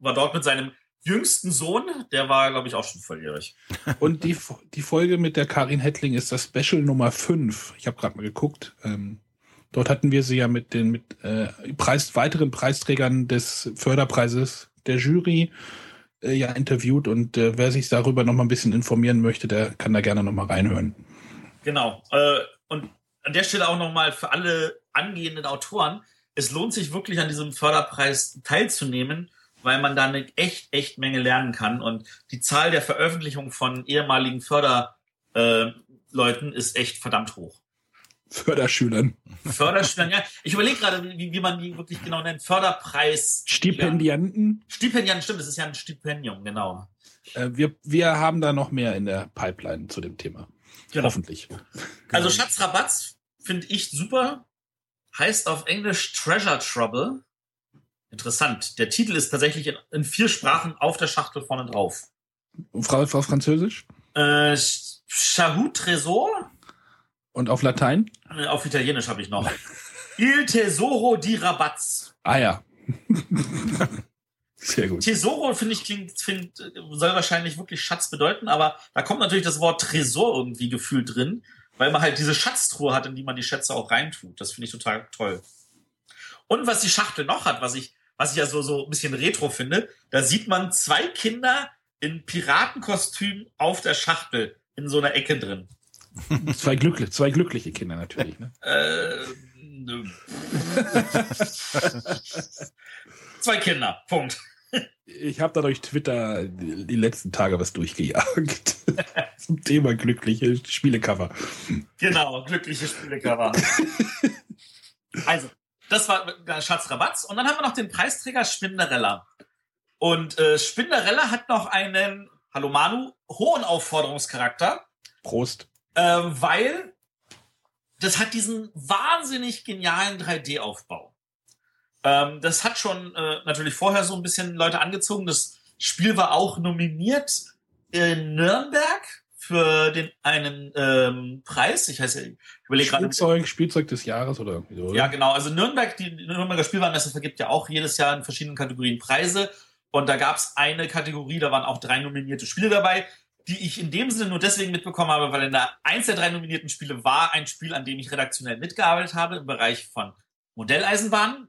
[SPEAKER 3] War dort mit seinem jüngsten Sohn, der war, glaube ich, auch schon volljährig.
[SPEAKER 2] Und die, die Folge mit der Karin Hettling ist das Special Nummer 5. Ich habe gerade mal geguckt. Ähm, dort hatten wir sie ja mit den mit äh, Preis, weiteren Preisträgern des Förderpreises der Jury äh, ja interviewt und äh, wer sich darüber noch mal ein bisschen informieren möchte, der kann da gerne noch mal reinhören.
[SPEAKER 3] Genau. Äh, und an der Stelle auch noch mal für alle angehenden Autoren, es lohnt sich wirklich an diesem Förderpreis teilzunehmen, weil man da eine echt, echt Menge lernen kann. Und die Zahl der Veröffentlichungen von ehemaligen Förderleuten äh, ist echt verdammt hoch.
[SPEAKER 2] Förderschülern.
[SPEAKER 3] Förderschülern, ja. Ich überlege gerade, wie, wie man die wirklich genau nennt. Förderpreis.
[SPEAKER 2] Stipendianten.
[SPEAKER 3] Stipendianten, stimmt, das ist ja ein Stipendium, genau.
[SPEAKER 2] Äh, wir, wir haben da noch mehr in der Pipeline zu dem Thema. Genau. Hoffentlich.
[SPEAKER 3] Also Schatzrabatz finde ich super. Heißt auf Englisch Treasure Trouble. Interessant. Der Titel ist tatsächlich in, in vier Sprachen auf der Schachtel vorne drauf.
[SPEAKER 2] Frau, Frau Französisch?
[SPEAKER 3] Äh, Chahut Tresor.
[SPEAKER 2] Und auf Latein?
[SPEAKER 3] Äh, auf Italienisch habe ich noch. Il Tesoro di Rabaz.
[SPEAKER 2] Ah ja. Sehr gut.
[SPEAKER 3] Tesoro, finde ich, klingt, find, soll wahrscheinlich wirklich Schatz bedeuten, aber da kommt natürlich das Wort Tresor irgendwie gefühlt drin, weil man halt diese Schatztruhe hat, in die man die Schätze auch reintut. Das finde ich total toll. Und was die Schachtel noch hat, was ich, was ich ja so, so ein bisschen retro finde, da sieht man zwei Kinder in Piratenkostüm auf der Schachtel in so einer Ecke drin.
[SPEAKER 2] Zwei glückliche, zwei glückliche Kinder natürlich, ne?
[SPEAKER 3] Äh, zwei Kinder. Punkt.
[SPEAKER 2] Ich habe da durch Twitter die letzten Tage was durchgejagt. Zum Thema glückliche Spielecover.
[SPEAKER 3] Genau, glückliche Spielecover. also, das war Schatz Rabatz. Und dann haben wir noch den Preisträger Spinderella. Und äh, Spinderella hat noch einen, hallo Manu, hohen Aufforderungscharakter.
[SPEAKER 2] Prost.
[SPEAKER 3] Äh, weil das hat diesen wahnsinnig genialen 3D-Aufbau. Ähm, das hat schon äh, natürlich vorher so ein bisschen Leute angezogen. Das Spiel war auch nominiert in Nürnberg für den einen ähm, Preis. Ich heiße, ich
[SPEAKER 2] überlege gerade. Spielzeug, Spielzeug des Jahres oder irgendwie so.
[SPEAKER 3] Ja, genau. Also Nürnberg, die Nürnberger Spielwarenmesse vergibt ja auch jedes Jahr in verschiedenen Kategorien Preise. Und da gab es eine Kategorie, da waren auch drei nominierte Spiele dabei, die ich in dem Sinne nur deswegen mitbekommen habe, weil in der eins der drei nominierten Spiele war ein Spiel, an dem ich redaktionell mitgearbeitet habe im Bereich von Modelleisenbahnen.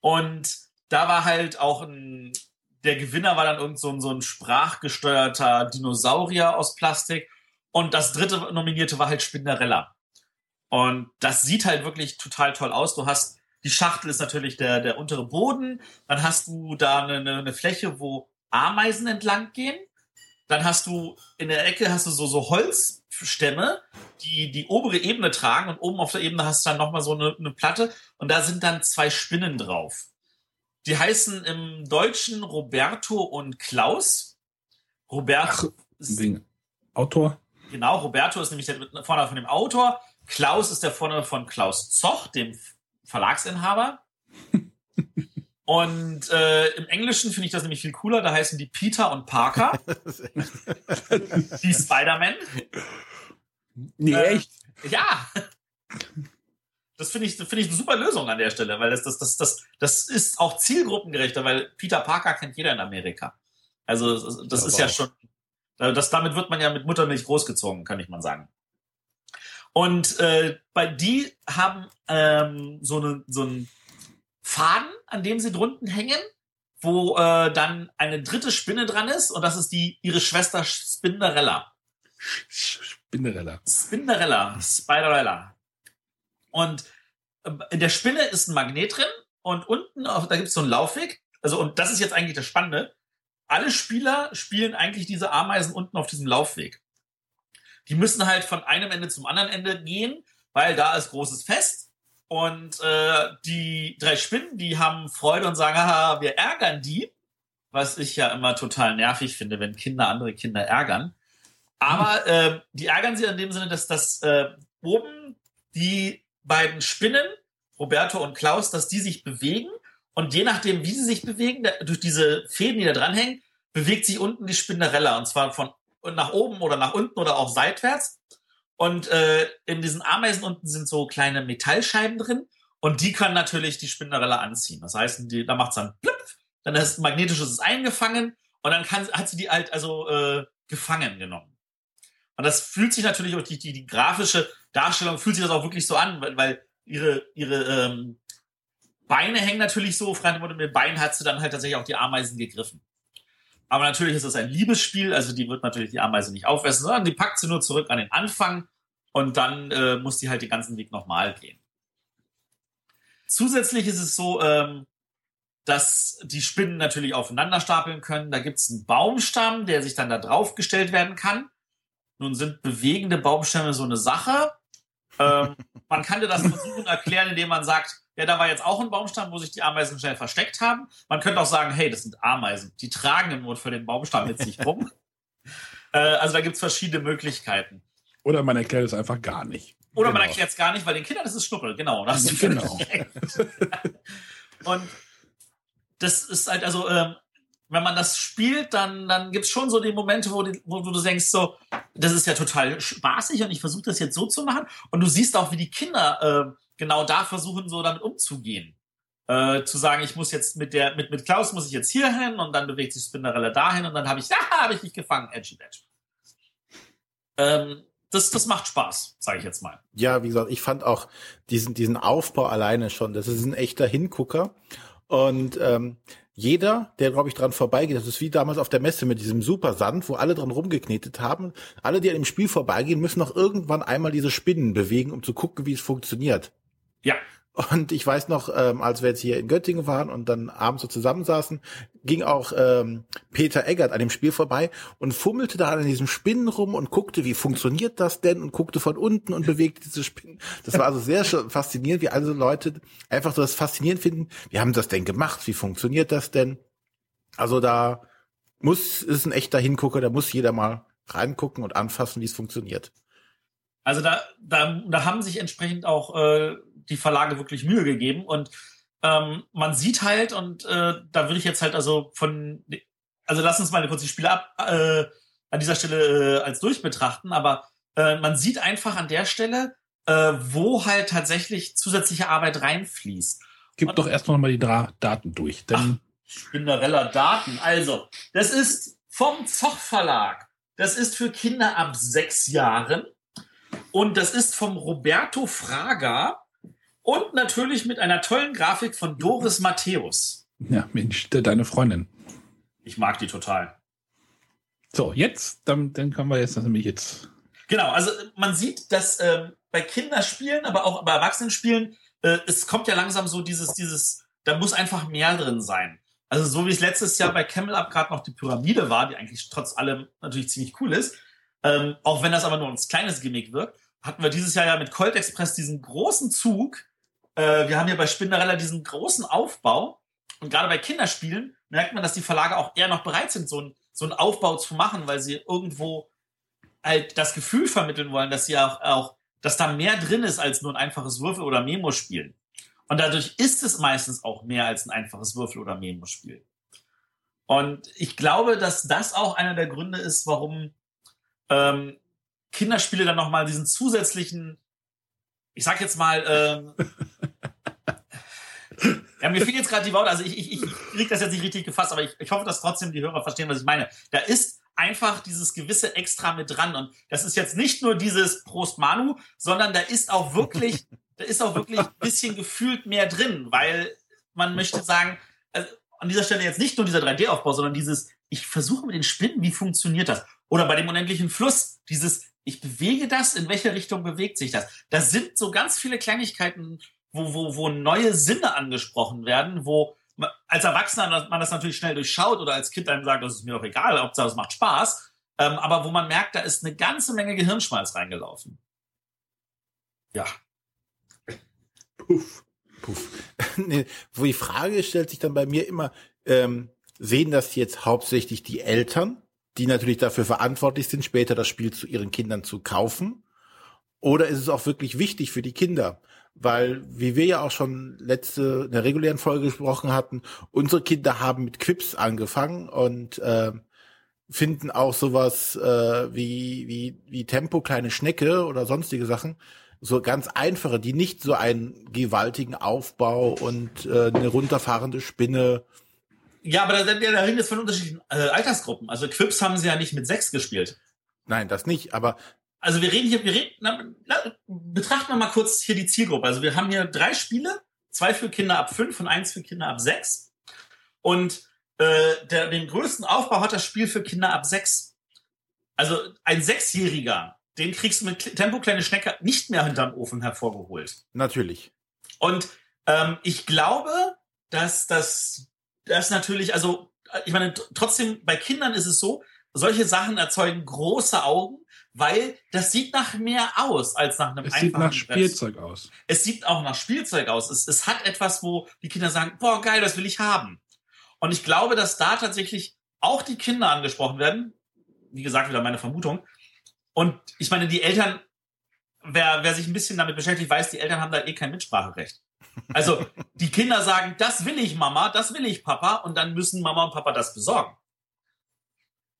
[SPEAKER 3] Und da war halt auch ein, der Gewinner war dann irgend so ein, so ein sprachgesteuerter Dinosaurier aus Plastik. Und das dritte Nominierte war halt Spinderella. Und das sieht halt wirklich total toll aus. Du hast, die Schachtel ist natürlich der, der untere Boden. Dann hast du da eine, eine Fläche, wo Ameisen entlang gehen. Dann hast du in der Ecke hast du so, so Holzstämme, die die obere Ebene tragen und oben auf der Ebene hast du dann nochmal so eine, eine Platte und da sind dann zwei Spinnen drauf. Die heißen im Deutschen Roberto und Klaus. Roberto
[SPEAKER 2] Ach, wegen Autor.
[SPEAKER 3] Genau, Roberto ist nämlich der Vorname von dem Autor. Klaus ist der Vorname von Klaus Zoch, dem Verlagsinhaber. Und äh, im Englischen finde ich das nämlich viel cooler. Da heißen die Peter und Parker. die Spider-Man.
[SPEAKER 2] Nee, äh, echt?
[SPEAKER 3] Ja. Das finde ich, finde ich eine super Lösung an der Stelle, weil das, das, das, das, das ist auch zielgruppengerechter, weil Peter Parker kennt jeder in Amerika. Also das ja, ist ja schon, das, damit wird man ja mit Muttermilch großgezogen, kann ich mal sagen. Und äh, bei die haben ähm, so, eine, so einen Faden, an dem sie drunten hängen, wo äh, dann eine dritte Spinne dran ist und das ist die ihre Schwester Spinderella.
[SPEAKER 2] Spinderella.
[SPEAKER 3] Spinderella, Spiderella. Und äh, in der Spinne ist ein Magnet drin und unten, auf, da gibt es so einen Laufweg. Also, und das ist jetzt eigentlich das Spannende. Alle Spieler spielen eigentlich diese Ameisen unten auf diesem Laufweg. Die müssen halt von einem Ende zum anderen Ende gehen, weil da ist großes Fest und äh, die drei Spinnen, die haben Freude und sagen, haha, wir ärgern die. Was ich ja immer total nervig finde, wenn Kinder andere Kinder ärgern. Aber äh, die ärgern sie in dem Sinne, dass das äh, oben die beiden Spinnen, Roberto und Klaus, dass die sich bewegen. Und je nachdem, wie sie sich bewegen, da, durch diese Fäden, die da dranhängen, bewegt sich unten die Spinderella. Und zwar von nach oben oder nach unten oder auch seitwärts. Und äh, in diesen Ameisen unten sind so kleine Metallscheiben drin und die können natürlich die Spinderella anziehen. Das heißt, die, da macht's dann blip, dann ist magnetisches eingefangen und dann kann, hat sie die halt also äh, gefangen genommen. Und das fühlt sich natürlich auch die, die, die grafische Darstellung fühlt sich das auch wirklich so an, weil, weil ihre ihre ähm, Beine hängen natürlich so, frei mit dem Bein hat sie dann halt tatsächlich auch die Ameisen gegriffen. Aber natürlich ist es ein Liebesspiel, also die wird natürlich die Ameise nicht aufessen, sondern die packt sie nur zurück an den Anfang und dann äh, muss die halt den ganzen Weg nochmal gehen. Zusätzlich ist es so, ähm, dass die Spinnen natürlich aufeinander stapeln können. Da gibt es einen Baumstamm, der sich dann da drauf gestellt werden kann. Nun sind bewegende Baumstämme so eine Sache. Ähm, man kann dir das versuchen erklären, indem man sagt, ja, da war jetzt auch ein Baumstamm, wo sich die Ameisen schnell versteckt haben. Man könnte auch sagen, hey, das sind Ameisen. Die tragen im Not für den Baumstamm mit sich rum. äh, also da gibt's verschiedene Möglichkeiten.
[SPEAKER 2] Oder man erklärt es einfach gar nicht.
[SPEAKER 3] Oder genau. man erklärt es gar nicht, weil den Kindern ist es Schnuppel, genau. Das
[SPEAKER 2] genau.
[SPEAKER 3] Und das ist halt, also, ähm, wenn man das spielt, dann, dann gibt's schon so die Momente, wo, die, wo du denkst, so, das ist ja total spaßig und ich versuche das jetzt so zu machen. Und du siehst auch, wie die Kinder äh, genau da versuchen, so damit umzugehen. Äh, zu sagen, ich muss jetzt mit der, mit, mit Klaus muss ich jetzt hier hin und dann bewegt sich Spinderella dahin und dann habe ich, ja, habe ich dich gefangen, edgy badge. Ähm, das, das macht Spaß, sage ich jetzt mal.
[SPEAKER 1] Ja, wie gesagt, ich fand auch diesen, diesen Aufbau alleine schon, das ist ein echter Hingucker. Und ähm, jeder, der, glaube ich, dran vorbeigeht, das ist wie damals auf der Messe mit diesem Supersand, wo alle dran rumgeknetet haben. Alle, die an dem Spiel vorbeigehen, müssen noch irgendwann einmal diese Spinnen bewegen, um zu gucken, wie es funktioniert.
[SPEAKER 3] Ja.
[SPEAKER 1] Und ich weiß noch, ähm, als wir jetzt hier in Göttingen waren und dann abends so zusammensaßen, ging auch ähm, Peter Eggert an dem Spiel vorbei und fummelte da an diesem Spinnen rum und guckte, wie funktioniert das denn und guckte von unten und bewegte diese Spinnen. Das war also sehr faszinierend, wie alle Leute einfach so das faszinierend finden. Wie haben das denn gemacht? Wie funktioniert das denn? Also da muss, ist ein echter Hingucker, da muss jeder mal reingucken und anfassen, wie es funktioniert.
[SPEAKER 3] Also da, da, da haben sich entsprechend auch äh, die Verlage wirklich Mühe gegeben und ähm, man sieht halt und äh, da würde ich jetzt halt also von, also lass uns mal kurz die Spiele ab äh, an dieser Stelle äh, als durch betrachten, aber äh, man sieht einfach an der Stelle, äh, wo halt tatsächlich zusätzliche Arbeit reinfließt.
[SPEAKER 2] Gib und, doch erst noch mal die Dra Daten durch, denn
[SPEAKER 3] Spindereller Daten. Also, das ist vom Zoch Verlag. Das ist für Kinder ab sechs Jahren. Und das ist vom Roberto Fraga und natürlich mit einer tollen Grafik von Doris Matthäus.
[SPEAKER 2] Ja, Mensch, deine Freundin.
[SPEAKER 3] Ich mag die total.
[SPEAKER 2] So, jetzt, dann, dann können wir jetzt nämlich jetzt.
[SPEAKER 3] Genau, also man sieht, dass äh, bei Kinderspielen, aber auch bei Erwachsenenspielen, äh, es kommt ja langsam so dieses, dieses, da muss einfach mehr drin sein. Also so wie es letztes Jahr bei Camel Up gerade noch die Pyramide war, die eigentlich trotz allem natürlich ziemlich cool ist, ähm, auch wenn das aber nur ein kleines Gimmick wirkt, hatten wir dieses Jahr ja mit Colt Express diesen großen Zug. Äh, wir haben hier bei Spinderella diesen großen Aufbau. Und gerade bei Kinderspielen merkt man, dass die Verlage auch eher noch bereit sind, so, ein, so einen Aufbau zu machen, weil sie irgendwo halt das Gefühl vermitteln wollen, dass sie auch, auch, dass da mehr drin ist als nur ein einfaches Würfel- oder Memo-Spiel. Und dadurch ist es meistens auch mehr als ein einfaches Würfel- oder Memo-Spiel. Und ich glaube, dass das auch einer der Gründe ist, warum ähm, Kinderspiele dann nochmal diesen zusätzlichen, ich sag jetzt mal, ähm, ja, mir fehlen jetzt gerade die Worte, also ich, ich, ich krieg das jetzt nicht richtig gefasst, aber ich, ich hoffe, dass trotzdem die Hörer verstehen, was ich meine. Da ist einfach dieses gewisse Extra mit dran und das ist jetzt nicht nur dieses Prost Manu, sondern da ist auch wirklich, da ist auch wirklich ein bisschen gefühlt mehr drin, weil man möchte sagen, also an dieser Stelle jetzt nicht nur dieser 3D-Aufbau, sondern dieses, ich versuche mit den Spinnen, wie funktioniert das? Oder bei dem unendlichen Fluss, dieses, ich bewege das, in welche Richtung bewegt sich das? Da sind so ganz viele Kleinigkeiten, wo, wo, wo neue Sinne angesprochen werden, wo man, als Erwachsener man das natürlich schnell durchschaut oder als Kind einem sagt, das ist mir doch egal, Hauptsache es macht Spaß, ähm, aber wo man merkt, da ist eine ganze Menge Gehirnschmalz reingelaufen. Ja.
[SPEAKER 1] Puff. Puff. nee, wo die Frage stellt sich dann bei mir immer, ähm, sehen das jetzt hauptsächlich die Eltern die natürlich dafür verantwortlich sind, später das Spiel zu ihren Kindern zu kaufen? Oder ist es auch wirklich wichtig für die Kinder? Weil, wie wir ja auch schon letzte, in der regulären Folge gesprochen hatten, unsere Kinder haben mit Quips angefangen und äh, finden auch sowas äh, wie, wie, wie Tempo, kleine Schnecke oder sonstige Sachen, so ganz einfache, die nicht so einen gewaltigen Aufbau und äh, eine runterfahrende Spinne
[SPEAKER 3] ja, aber da, da reden jetzt von unterschiedlichen äh, Altersgruppen. Also Quips haben sie ja nicht mit sechs gespielt.
[SPEAKER 1] Nein, das nicht, aber.
[SPEAKER 3] Also wir reden hier, wir reden, na, na, betrachten wir mal kurz hier die Zielgruppe. Also wir haben hier drei Spiele, zwei für Kinder ab fünf und eins für Kinder ab sechs. Und äh, der, den größten Aufbau hat das Spiel für Kinder ab sechs. Also ein Sechsjähriger, den kriegst du mit Tempo kleine Schnecke nicht mehr hinterm Ofen hervorgeholt.
[SPEAKER 1] Natürlich.
[SPEAKER 3] Und ähm, ich glaube, dass das das natürlich, also ich meine, trotzdem bei Kindern ist es so, solche Sachen erzeugen große Augen, weil das sieht nach mehr aus als nach einem
[SPEAKER 2] es einfachen sieht nach Spielzeug aus.
[SPEAKER 3] Es sieht auch nach Spielzeug aus. Es, es hat etwas, wo die Kinder sagen, boah, geil, das will ich haben. Und ich glaube, dass da tatsächlich auch die Kinder angesprochen werden. Wie gesagt, wieder meine Vermutung. Und ich meine, die Eltern, wer, wer sich ein bisschen damit beschäftigt, weiß, die Eltern haben da eh kein Mitspracherecht. Also die Kinder sagen, das will ich Mama, das will ich Papa und dann müssen Mama und Papa das besorgen.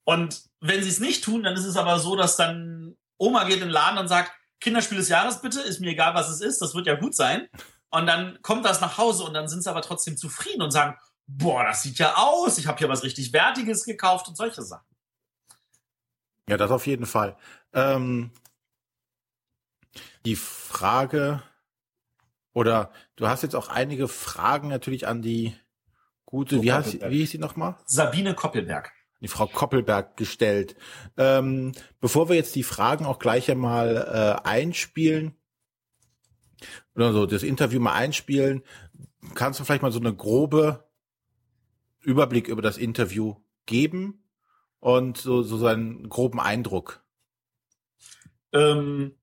[SPEAKER 3] Und wenn sie es nicht tun, dann ist es aber so, dass dann Oma geht in den Laden und sagt, Kinderspiel des Jahres bitte, ist mir egal, was es ist, das wird ja gut sein. Und dann kommt das nach Hause und dann sind sie aber trotzdem zufrieden und sagen, boah, das sieht ja aus, ich habe hier was richtig Wertiges gekauft und solche Sachen.
[SPEAKER 1] Ja, das auf jeden Fall. Ähm, die Frage, oder du hast jetzt auch einige Fragen natürlich an die gute, so wie, heißt, wie hieß sie nochmal?
[SPEAKER 3] Sabine Koppelberg.
[SPEAKER 1] Die Frau Koppelberg gestellt. Ähm, bevor wir jetzt die Fragen auch gleich einmal äh, einspielen, oder so das Interview mal einspielen, kannst du vielleicht mal so eine grobe Überblick über das Interview geben und so, so seinen groben Eindruck?
[SPEAKER 3] Ähm,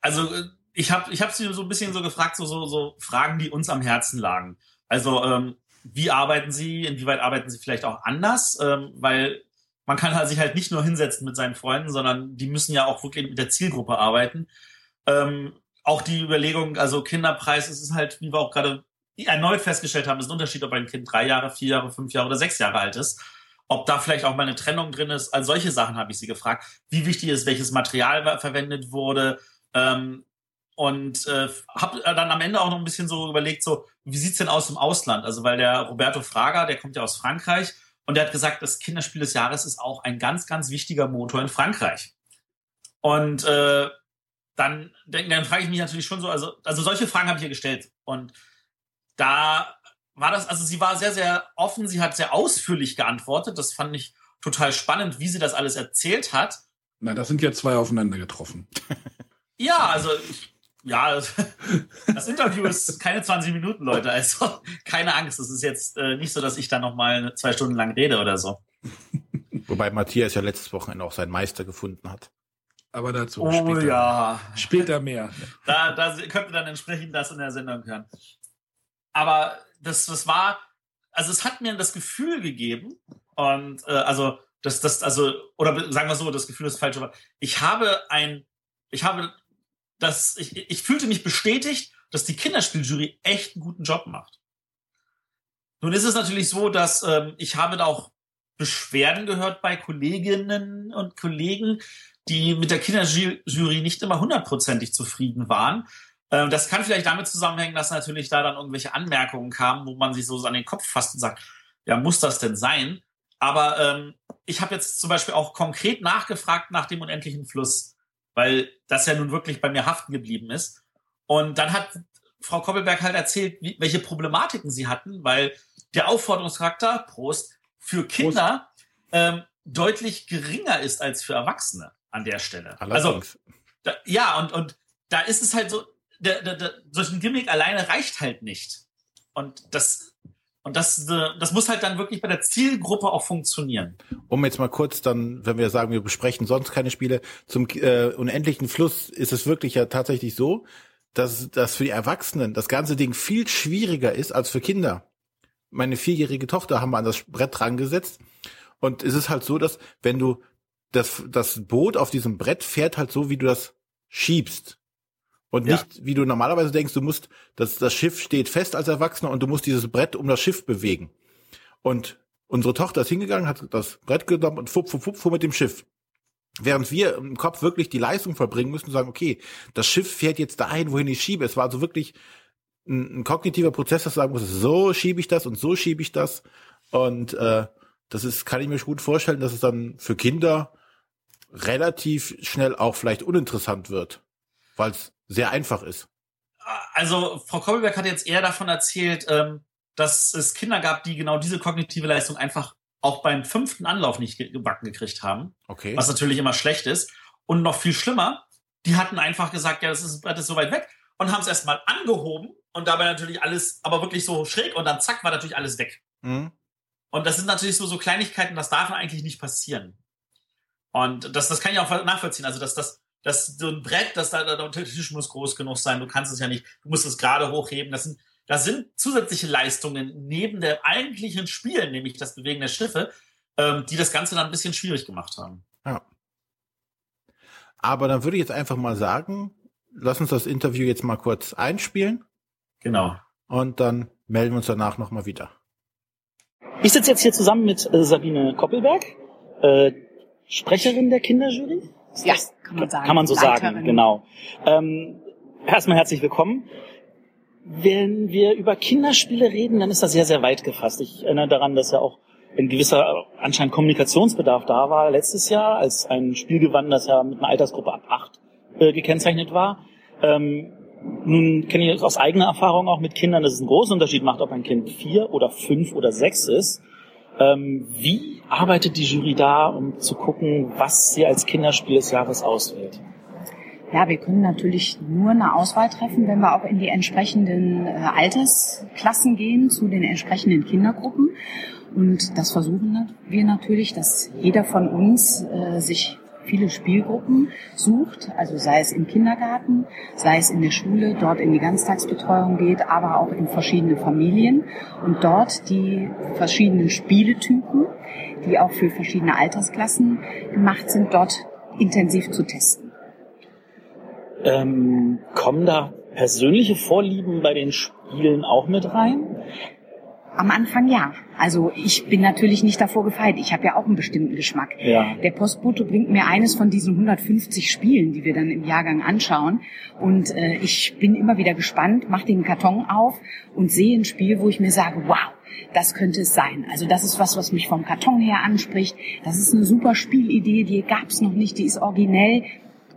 [SPEAKER 3] also äh, ich habe ich hab sie so ein bisschen so gefragt, so, so, so Fragen, die uns am Herzen lagen. Also ähm, wie arbeiten Sie, inwieweit arbeiten Sie vielleicht auch anders? Ähm, weil man kann halt sich halt nicht nur hinsetzen mit seinen Freunden, sondern die müssen ja auch wirklich mit der Zielgruppe arbeiten. Ähm, auch die Überlegung, also Kinderpreis, es ist halt, wie wir auch gerade erneut festgestellt haben, ist ein Unterschied, ob ein Kind drei Jahre, vier Jahre, fünf Jahre oder sechs Jahre alt ist. Ob da vielleicht auch mal eine Trennung drin ist. All solche Sachen habe ich sie gefragt. Wie wichtig ist, welches Material verwendet wurde. Ähm, und äh, habe dann am Ende auch noch ein bisschen so überlegt, so wie sieht's denn aus im Ausland? Also weil der Roberto Fraga, der kommt ja aus Frankreich und der hat gesagt, das Kinderspiel des Jahres ist auch ein ganz, ganz wichtiger Motor in Frankreich. Und äh, dann, dann, dann frage ich mich natürlich schon so, also, also solche Fragen habe ich ihr gestellt. Und da war das, also sie war sehr, sehr offen, sie hat sehr ausführlich geantwortet. Das fand ich total spannend, wie sie das alles erzählt hat.
[SPEAKER 2] Na, das sind ja zwei aufeinander getroffen.
[SPEAKER 3] ja, also ich, ja, das Interview ist keine 20 Minuten, Leute. Also keine Angst, es ist jetzt äh, nicht so, dass ich da noch mal zwei Stunden lang rede oder so.
[SPEAKER 1] Wobei Matthias ja letztes Wochenende auch seinen Meister gefunden hat.
[SPEAKER 2] Aber dazu
[SPEAKER 3] oh, später, ja.
[SPEAKER 2] später mehr.
[SPEAKER 3] Da, da könnt ihr dann entsprechend das in der Sendung hören. Aber das, das war, also es hat mir das Gefühl gegeben und äh, also das, das, also oder sagen wir so, das Gefühl ist falsch, aber ich habe ein, ich habe das, ich, ich fühlte mich bestätigt, dass die Kinderspieljury echt einen guten Job macht. Nun ist es natürlich so, dass ähm, ich habe da auch Beschwerden gehört bei Kolleginnen und Kollegen, die mit der Kinderjury nicht immer hundertprozentig zufrieden waren. Ähm, das kann vielleicht damit zusammenhängen, dass natürlich da dann irgendwelche Anmerkungen kamen, wo man sich so an den Kopf fasst und sagt, ja, muss das denn sein? Aber ähm, ich habe jetzt zum Beispiel auch konkret nachgefragt nach dem unendlichen Fluss, weil das ja nun wirklich bei mir haften geblieben ist. Und dann hat Frau Koppelberg halt erzählt, wie, welche Problematiken sie hatten, weil der Aufforderungscharakter, Prost, für Kinder ähm, deutlich geringer ist als für Erwachsene an der Stelle. Allerdings. Also da, ja, und, und da ist es halt so, der, der, der, solch ein Gimmick alleine reicht halt nicht. Und das, und das, das muss halt dann wirklich bei der Zielgruppe auch funktionieren.
[SPEAKER 1] Um jetzt mal kurz dann, wenn wir sagen, wir besprechen sonst keine Spiele, zum äh, unendlichen Fluss ist es wirklich ja tatsächlich so, dass, dass für die Erwachsenen das ganze Ding viel schwieriger ist als für Kinder. Meine vierjährige Tochter haben wir an das Brett dran gesetzt. Und es ist halt so, dass wenn du das, das Boot auf diesem Brett fährt halt so, wie du das schiebst. Und nicht, ja. wie du normalerweise denkst, du musst, das, das Schiff steht fest als Erwachsener und du musst dieses Brett um das Schiff bewegen. Und unsere Tochter ist hingegangen, hat das Brett genommen und fupp, fupp, fupp, fuhr mit dem Schiff. Während wir im Kopf wirklich die Leistung verbringen müssen und sagen, okay, das Schiff fährt jetzt dahin, wohin ich schiebe. Es war also wirklich ein, ein kognitiver Prozess, dass du sagen muss, so schiebe ich das und so schiebe ich das. Und äh, das ist, kann ich mir gut vorstellen, dass es dann für Kinder relativ schnell auch vielleicht uninteressant wird, weil es sehr einfach ist.
[SPEAKER 3] Also Frau Koppelberg hat jetzt eher davon erzählt, ähm, dass es Kinder gab, die genau diese kognitive Leistung einfach auch beim fünften Anlauf nicht gebacken gekriegt haben.
[SPEAKER 1] Okay.
[SPEAKER 3] Was natürlich immer schlecht ist. Und noch viel schlimmer, die hatten einfach gesagt, ja, das ist, das ist so weit weg und haben es erstmal angehoben und dabei natürlich alles, aber wirklich so schräg und dann zack, war natürlich alles weg. Mhm. Und das sind natürlich so, so Kleinigkeiten, das darf eigentlich nicht passieren. Und das, das kann ich auch nachvollziehen. Also, dass das, dass so ein Brett, dass da, der Tisch muss groß genug sein, du kannst es ja nicht, du musst es gerade hochheben. Das sind, das sind zusätzliche Leistungen neben der eigentlichen Spielen, nämlich das Bewegen der Schiffe, ähm, die das Ganze dann ein bisschen schwierig gemacht haben.
[SPEAKER 1] Ja. Aber dann würde ich jetzt einfach mal sagen, lass uns das Interview jetzt mal kurz einspielen
[SPEAKER 4] Genau.
[SPEAKER 1] Und dann melden wir uns danach nochmal wieder.
[SPEAKER 3] Ich sitze jetzt hier zusammen mit äh, Sabine Koppelberg, äh, Sprecherin der Kinderjury.
[SPEAKER 5] Ja, kann man sagen.
[SPEAKER 3] Kann man so
[SPEAKER 5] Leiterin.
[SPEAKER 3] sagen, genau. Ähm, erstmal herzlich willkommen. Wenn wir über Kinderspiele reden, dann ist das sehr, sehr weit gefasst. Ich erinnere daran, dass ja auch ein gewisser anscheinend Kommunikationsbedarf da war letztes Jahr, als ein Spiel gewann, das ja mit einer Altersgruppe ab acht äh, gekennzeichnet war. Ähm, nun kenne ich aus eigener Erfahrung auch mit Kindern, dass es einen großen Unterschied macht, ob ein Kind vier oder fünf oder sechs ist. Ähm, wie arbeitet die Jury da, um zu gucken, was sie als Kinderspiel des Jahres auswählt?
[SPEAKER 5] Ja, wir können natürlich nur eine Auswahl treffen, wenn wir auch in die entsprechenden äh, Altersklassen gehen, zu den entsprechenden Kindergruppen. Und das versuchen wir natürlich, dass jeder von uns äh, sich viele Spielgruppen sucht, also sei es im Kindergarten, sei es in der Schule, dort in die Ganztagsbetreuung geht, aber auch in verschiedene Familien und dort die verschiedenen Spieletypen, die auch für verschiedene Altersklassen gemacht sind, dort intensiv zu testen.
[SPEAKER 3] Ähm, kommen da persönliche Vorlieben bei den Spielen auch mit rein?
[SPEAKER 5] Am Anfang ja. Also ich bin natürlich nicht davor gefeit. Ich habe ja auch einen bestimmten Geschmack.
[SPEAKER 3] Ja.
[SPEAKER 5] Der Postbote bringt mir eines von diesen 150 Spielen, die wir dann im Jahrgang anschauen. Und äh, ich bin immer wieder gespannt, mache den Karton auf und sehe ein Spiel, wo ich mir sage, wow, das könnte es sein. Also das ist was, was mich vom Karton her anspricht. Das ist eine super Spielidee, die gab es noch nicht, die ist originell.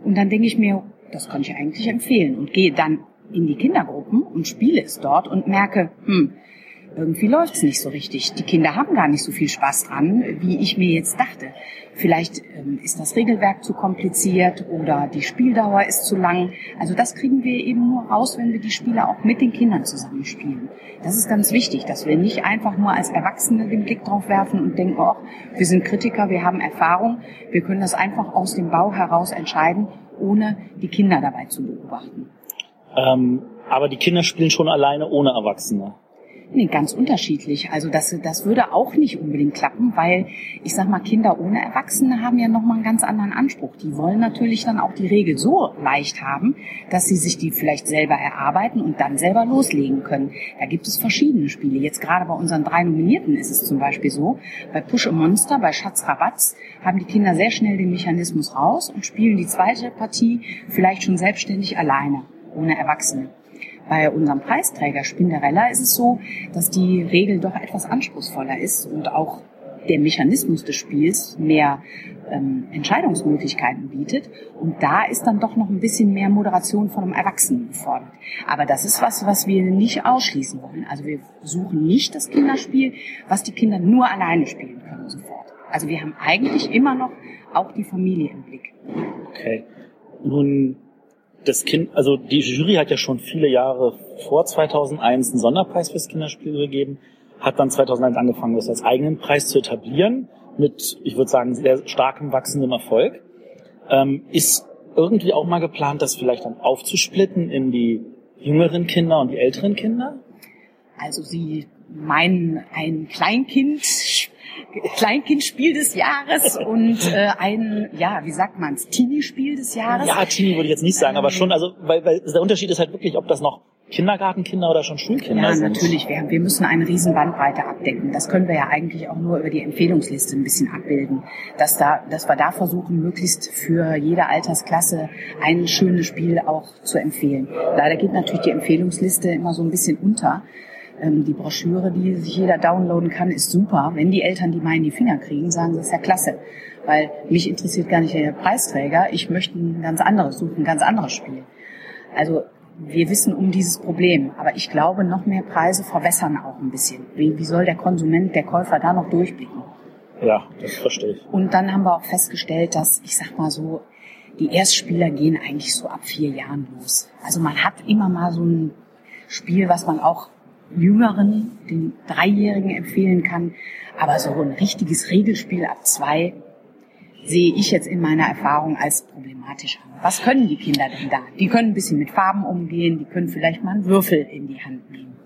[SPEAKER 5] Und dann denke ich mir, das kann ich eigentlich empfehlen und gehe dann in die Kindergruppen und spiele es dort und merke, hm, irgendwie läuft es nicht so richtig. Die Kinder haben gar nicht so viel Spaß dran, wie ich mir jetzt dachte. Vielleicht ähm, ist das Regelwerk zu kompliziert oder die Spieldauer ist zu lang. Also das kriegen wir eben nur raus, wenn wir die Spiele auch mit den Kindern zusammenspielen. Das ist ganz wichtig, dass wir nicht einfach nur als Erwachsene den Blick drauf werfen und denken, oh, wir sind Kritiker, wir haben Erfahrung, wir können das einfach aus dem Bau heraus entscheiden, ohne die Kinder dabei zu beobachten.
[SPEAKER 3] Ähm, aber die Kinder spielen schon alleine ohne Erwachsene.
[SPEAKER 5] Nee, ganz unterschiedlich. Also das, das würde auch nicht unbedingt klappen, weil ich sag mal, Kinder ohne Erwachsene haben ja nochmal einen ganz anderen Anspruch. Die wollen natürlich dann auch die Regel so leicht haben, dass sie sich die vielleicht selber erarbeiten und dann selber loslegen können. Da gibt es verschiedene Spiele. Jetzt gerade bei unseren drei Nominierten ist es zum Beispiel so, bei Push a Monster, bei Schatz Rabatz haben die Kinder sehr schnell den Mechanismus raus und spielen die zweite Partie vielleicht schon selbstständig alleine, ohne Erwachsene. Bei unserem Preisträger Spinderella ist es so, dass die Regel doch etwas anspruchsvoller ist und auch der Mechanismus des Spiels mehr ähm, Entscheidungsmöglichkeiten bietet. Und da ist dann doch noch ein bisschen mehr Moderation von einem Erwachsenen gefordert. Aber das ist was, was wir nicht ausschließen wollen. Also wir suchen nicht das Kinderspiel, was die Kinder nur alleine spielen können sofort. Also wir haben eigentlich immer noch auch die Familie im Blick.
[SPEAKER 3] Okay. Nun das Kind, also die Jury hat ja schon viele Jahre vor 2001 einen Sonderpreis fürs Kinderspiel gegeben, hat dann 2001 angefangen, das als eigenen Preis zu etablieren, mit, ich würde sagen, sehr starkem wachsendem Erfolg. Ähm, ist irgendwie auch mal geplant, das vielleicht dann aufzusplitten in die jüngeren Kinder und die älteren Kinder?
[SPEAKER 5] Also Sie meinen ein Kleinkind Kleinkindspiel des Jahres und äh, ein, ja, wie sagt man's, Teenie-Spiel des Jahres.
[SPEAKER 3] Ja, Teenie würde ich jetzt nicht sagen, aber schon, also, weil, weil der Unterschied ist halt wirklich, ob das noch Kindergartenkinder oder schon Schulkinder
[SPEAKER 5] ja,
[SPEAKER 3] sind.
[SPEAKER 5] natürlich. Wir, wir müssen eine riesen Bandbreite abdecken. Das können wir ja eigentlich auch nur über die Empfehlungsliste ein bisschen abbilden. Dass, da, dass wir da versuchen, möglichst für jede Altersklasse ein schönes Spiel auch zu empfehlen. Leider geht natürlich die Empfehlungsliste immer so ein bisschen unter. Ähm, die Broschüre, die sich jeder downloaden kann, ist super. Wenn die Eltern die mal in die Finger kriegen, sagen sie, ist ja klasse. Weil mich interessiert gar nicht der Preisträger. Ich möchte ein ganz anderes suchen, ein ganz anderes Spiel. Also wir wissen um dieses Problem, aber ich glaube, noch mehr Preise verwässern auch ein bisschen. Wie, wie soll der Konsument, der Käufer da noch durchblicken?
[SPEAKER 3] Ja, das verstehe ich.
[SPEAKER 5] Und dann haben wir auch festgestellt, dass, ich sag mal so, die Erstspieler gehen eigentlich so ab vier Jahren los. Also man hat immer mal so ein Spiel, was man auch Jüngeren, den Dreijährigen empfehlen kann. Aber so ein richtiges Regelspiel ab zwei sehe ich jetzt in meiner Erfahrung als problematisch an. Was können die Kinder denn da? Die können ein bisschen mit Farben umgehen, die können vielleicht mal einen Würfel in die Hand nehmen.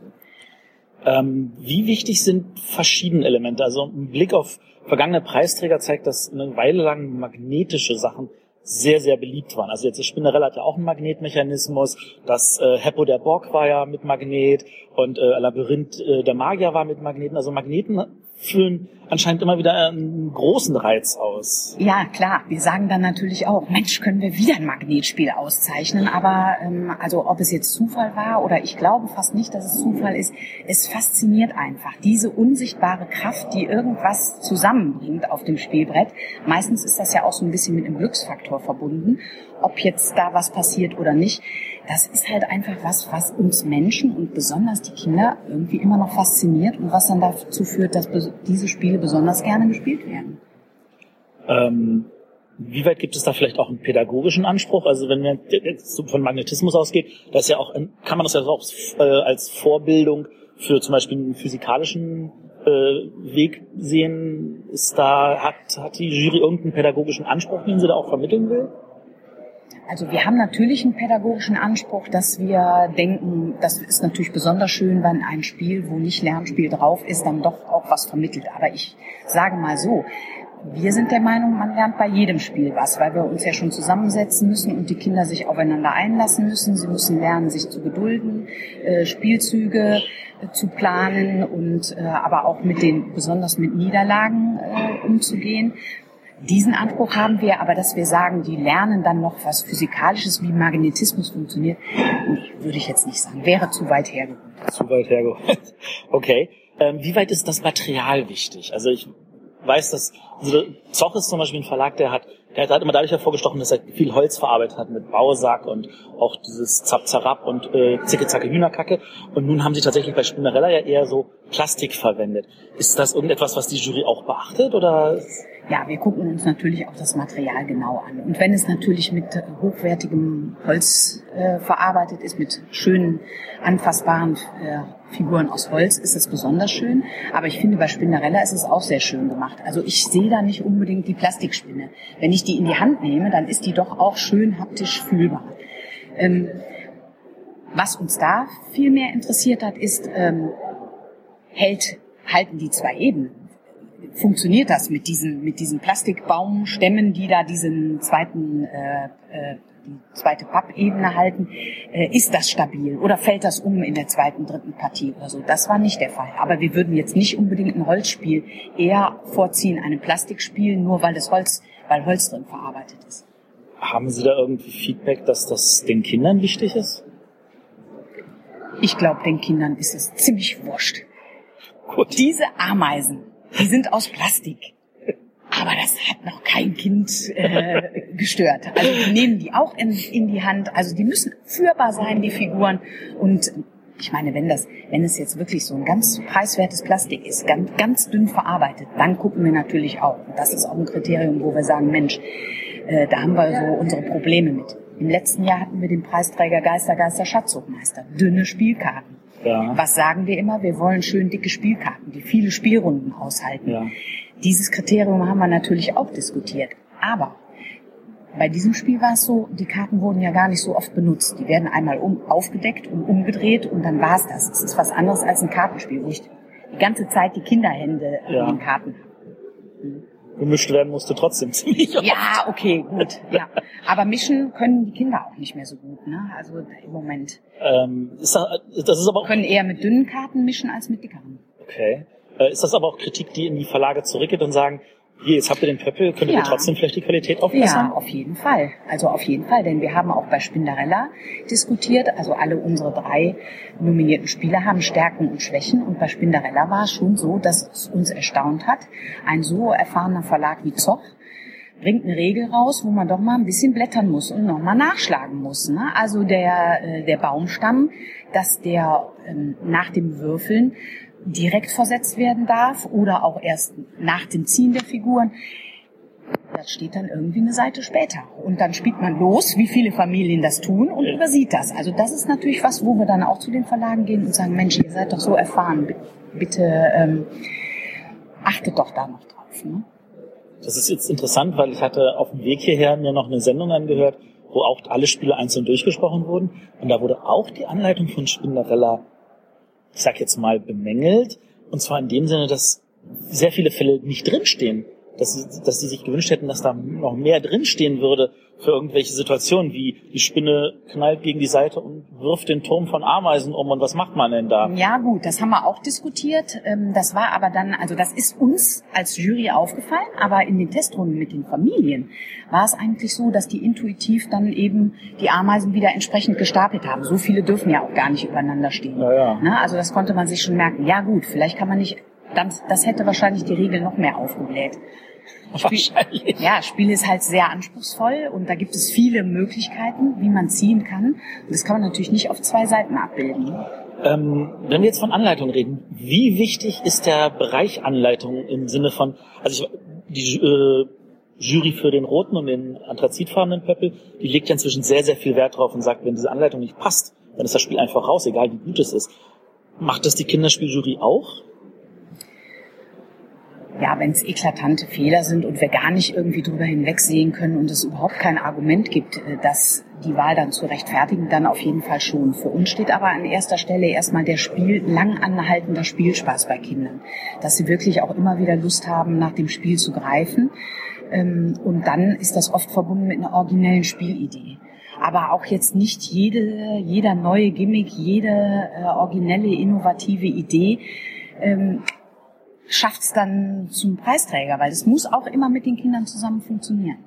[SPEAKER 3] Ähm, wie wichtig sind verschiedene Elemente? Also ein Blick auf vergangene Preisträger zeigt, dass eine Weile lang magnetische Sachen sehr, sehr beliebt waren. Also jetzt die Spinnerella hat ja auch einen Magnetmechanismus, das äh, Heppo der Borg war ja mit Magnet und äh, Labyrinth äh, der Magier war mit Magneten. Also Magneten füllen anscheinend immer wieder einen großen Reiz aus.
[SPEAKER 5] Ja, klar. Wir sagen dann natürlich auch, Mensch, können wir wieder ein Magnetspiel auszeichnen. Aber ähm, also ob es jetzt Zufall war oder ich glaube fast nicht, dass es Zufall ist, es fasziniert einfach. Diese unsichtbare Kraft, die irgendwas zusammenbringt auf dem Spielbrett. Meistens ist das ja auch so ein bisschen mit einem Glücksfaktor verbunden, ob jetzt da was passiert oder nicht das ist halt einfach was, was uns Menschen und besonders die Kinder irgendwie immer noch fasziniert und was dann dazu führt, dass diese Spiele besonders gerne gespielt werden.
[SPEAKER 3] Ähm, wie weit gibt es da vielleicht auch einen pädagogischen Anspruch? Also wenn man jetzt von Magnetismus ausgeht, das ist ja auch, kann man das ja auch äh, als Vorbildung für zum Beispiel einen physikalischen äh, Weg sehen. Ist da, hat, hat die Jury irgendeinen pädagogischen Anspruch, den sie da auch vermitteln will?
[SPEAKER 5] Also wir haben natürlich einen pädagogischen Anspruch, dass wir denken, das ist natürlich besonders schön, wenn ein Spiel, wo nicht Lernspiel drauf ist, dann doch auch was vermittelt. Aber ich sage mal so, wir sind der Meinung, man lernt bei jedem Spiel was, weil wir uns ja schon zusammensetzen müssen und die Kinder sich aufeinander einlassen müssen. Sie müssen lernen, sich zu gedulden, äh, Spielzüge äh, zu planen und äh, aber auch mit den, besonders mit Niederlagen umzugehen. Diesen Anspruch haben wir, aber dass wir sagen, die lernen dann noch was Physikalisches, wie Magnetismus funktioniert, nee, würde ich jetzt nicht sagen. Wäre zu weit hergeholt.
[SPEAKER 3] Zu weit hergeholt. Okay. Ähm, wie weit ist das Material wichtig? Also ich weiß, dass also Zoch ist zum Beispiel ein Verlag, der hat, der hat immer dadurch hervorgestochen, dass er viel Holz verarbeitet hat mit Bausack und auch dieses Zap Zarab und äh, Zicke Zacke Hühnerkacke. Und nun haben sie tatsächlich bei Spinnerella ja eher so Plastik verwendet. Ist das irgendetwas, was die Jury auch beachtet oder?
[SPEAKER 5] Ja, wir gucken uns natürlich auch das Material genau an. Und wenn es natürlich mit hochwertigem Holz äh, verarbeitet ist, mit schönen, anfassbaren äh, Figuren aus Holz, ist es besonders schön. Aber ich finde, bei Spinnerella ist es auch sehr schön gemacht. Also ich sehe da nicht unbedingt die Plastikspinne. Wenn ich die in die Hand nehme, dann ist die doch auch schön haptisch fühlbar. Ähm, was uns da viel mehr interessiert hat, ist, ähm, hält, halten die zwei Ebenen funktioniert das mit diesen, mit diesen Plastikbaumstämmen, die da diesen zweiten, äh, äh, die zweite Pappebene halten? Äh, ist das stabil oder fällt das um in der zweiten, dritten Partie oder so? Das war nicht der Fall. Aber wir würden jetzt nicht unbedingt ein Holzspiel eher vorziehen, einem Plastikspiel, nur weil das Holz, weil Holz drin verarbeitet ist.
[SPEAKER 3] Haben Sie da irgendwie Feedback, dass das den Kindern wichtig ist?
[SPEAKER 5] Ich glaube, den Kindern ist es ziemlich wurscht. Gut. Diese Ameisen, die sind aus Plastik. Aber das hat noch kein Kind äh, gestört. Also die nehmen die auch in, in die Hand. Also die müssen führbar sein, die Figuren. Und ich meine, wenn das, wenn es jetzt wirklich so ein ganz preiswertes Plastik ist, ganz, ganz dünn verarbeitet, dann gucken wir natürlich auch. Und das ist auch ein Kriterium, wo wir sagen, Mensch, äh, da haben wir so unsere Probleme mit. Im letzten Jahr hatten wir den Preisträger Geister, Geister, Schatzsuchmeister. Dünne Spielkarten. Ja. Was sagen wir immer? Wir wollen schön dicke Spielkarten, die viele Spielrunden aushalten. Ja. Dieses Kriterium haben wir natürlich auch diskutiert. Aber bei diesem Spiel war es so, die Karten wurden ja gar nicht so oft benutzt. Die werden einmal um, aufgedeckt und umgedreht und dann war es das. Es ist was anderes als ein Kartenspiel, wo ich die ganze Zeit die Kinderhände ja. in den Karten habe
[SPEAKER 3] gemischt werden musste trotzdem ziemlich
[SPEAKER 5] oft. Ja, okay, gut. Ja. Aber mischen können die Kinder auch nicht mehr so gut, ne? Also im Moment.
[SPEAKER 3] Ähm, ist das, das ist aber
[SPEAKER 5] auch können eher mit dünnen Karten mischen als mit dickeren.
[SPEAKER 3] Okay. Äh, ist das aber auch Kritik, die in die Verlage zurückgeht und sagen, hier, jetzt habt ihr den Pöppel, könnt ihr ja. trotzdem vielleicht die Qualität aufbessern?
[SPEAKER 5] Ja, auf jeden Fall. Also auf jeden Fall, denn wir haben auch bei Spinderella diskutiert, also alle unsere drei nominierten Spiele haben Stärken und Schwächen und bei Spinderella war es schon so, dass es uns erstaunt hat, ein so erfahrener Verlag wie Zoch bringt eine Regel raus, wo man doch mal ein bisschen blättern muss und nochmal nachschlagen muss. Ne? Also der, äh, der Baumstamm, dass der ähm, nach dem Würfeln direkt versetzt werden darf oder auch erst nach dem Ziehen der Figuren. Das steht dann irgendwie eine Seite später. Und dann spielt man los, wie viele Familien das tun und übersieht das. Also das ist natürlich was, wo wir dann auch zu den Verlagen gehen und sagen, Mensch, ihr seid doch so erfahren, bitte ähm, achtet doch da noch drauf. Ne?
[SPEAKER 3] Das ist jetzt interessant, weil ich hatte auf dem Weg hierher mir noch eine Sendung angehört, wo auch alle Spiele einzeln durchgesprochen wurden. Und da wurde auch die Anleitung von Spinderella ich sag jetzt mal, bemängelt. Und zwar in dem Sinne, dass sehr viele Fälle nicht drinstehen. Dass sie, dass sie sich gewünscht hätten, dass da noch mehr drinstehen würde für irgendwelche Situationen, wie die Spinne knallt gegen die Seite und wirft den Turm von Ameisen um und was macht man denn da?
[SPEAKER 5] Ja gut, das haben wir auch diskutiert. Ähm, das war aber dann, also das ist uns als Jury aufgefallen, aber in den Testrunden mit den Familien war es eigentlich so, dass die intuitiv dann eben die Ameisen wieder entsprechend gestapelt haben. So viele dürfen ja auch gar nicht übereinander stehen.
[SPEAKER 3] Ja, ja.
[SPEAKER 5] Ne? Also das konnte man sich schon merken. Ja gut, vielleicht kann man nicht, das, das hätte wahrscheinlich die Regel noch mehr aufgebläht.
[SPEAKER 3] Wahrscheinlich.
[SPEAKER 5] Ja, Spiel ist halt sehr anspruchsvoll und da gibt es viele Möglichkeiten, wie man ziehen kann. Und das kann man natürlich nicht auf zwei Seiten abbilden.
[SPEAKER 3] Ähm, wenn wir jetzt von Anleitung reden, wie wichtig ist der Bereich Anleitung im Sinne von, also ich, die äh, Jury für den roten und den anthrazitfarbenen Pöppel, die legt ja inzwischen sehr, sehr viel Wert drauf und sagt, wenn diese Anleitung nicht passt, dann ist das Spiel einfach raus, egal wie gut es ist. Macht das die Kinderspieljury auch?
[SPEAKER 5] Ja, wenn es eklatante Fehler sind und wir gar nicht irgendwie drüber hinwegsehen können und es überhaupt kein Argument gibt, äh, dass die Wahl dann zu rechtfertigen, dann auf jeden Fall schon. Für uns steht aber an erster Stelle erstmal der Spiel, lang anhaltender Spielspaß bei Kindern. Dass sie wirklich auch immer wieder Lust haben, nach dem Spiel zu greifen. Ähm, und dann ist das oft verbunden mit einer originellen Spielidee aber auch jetzt nicht jede, jeder neue Gimmick, jede äh, originelle, innovative Idee ähm, schafft es dann zum Preisträger, weil es muss auch immer mit den Kindern zusammen funktionieren.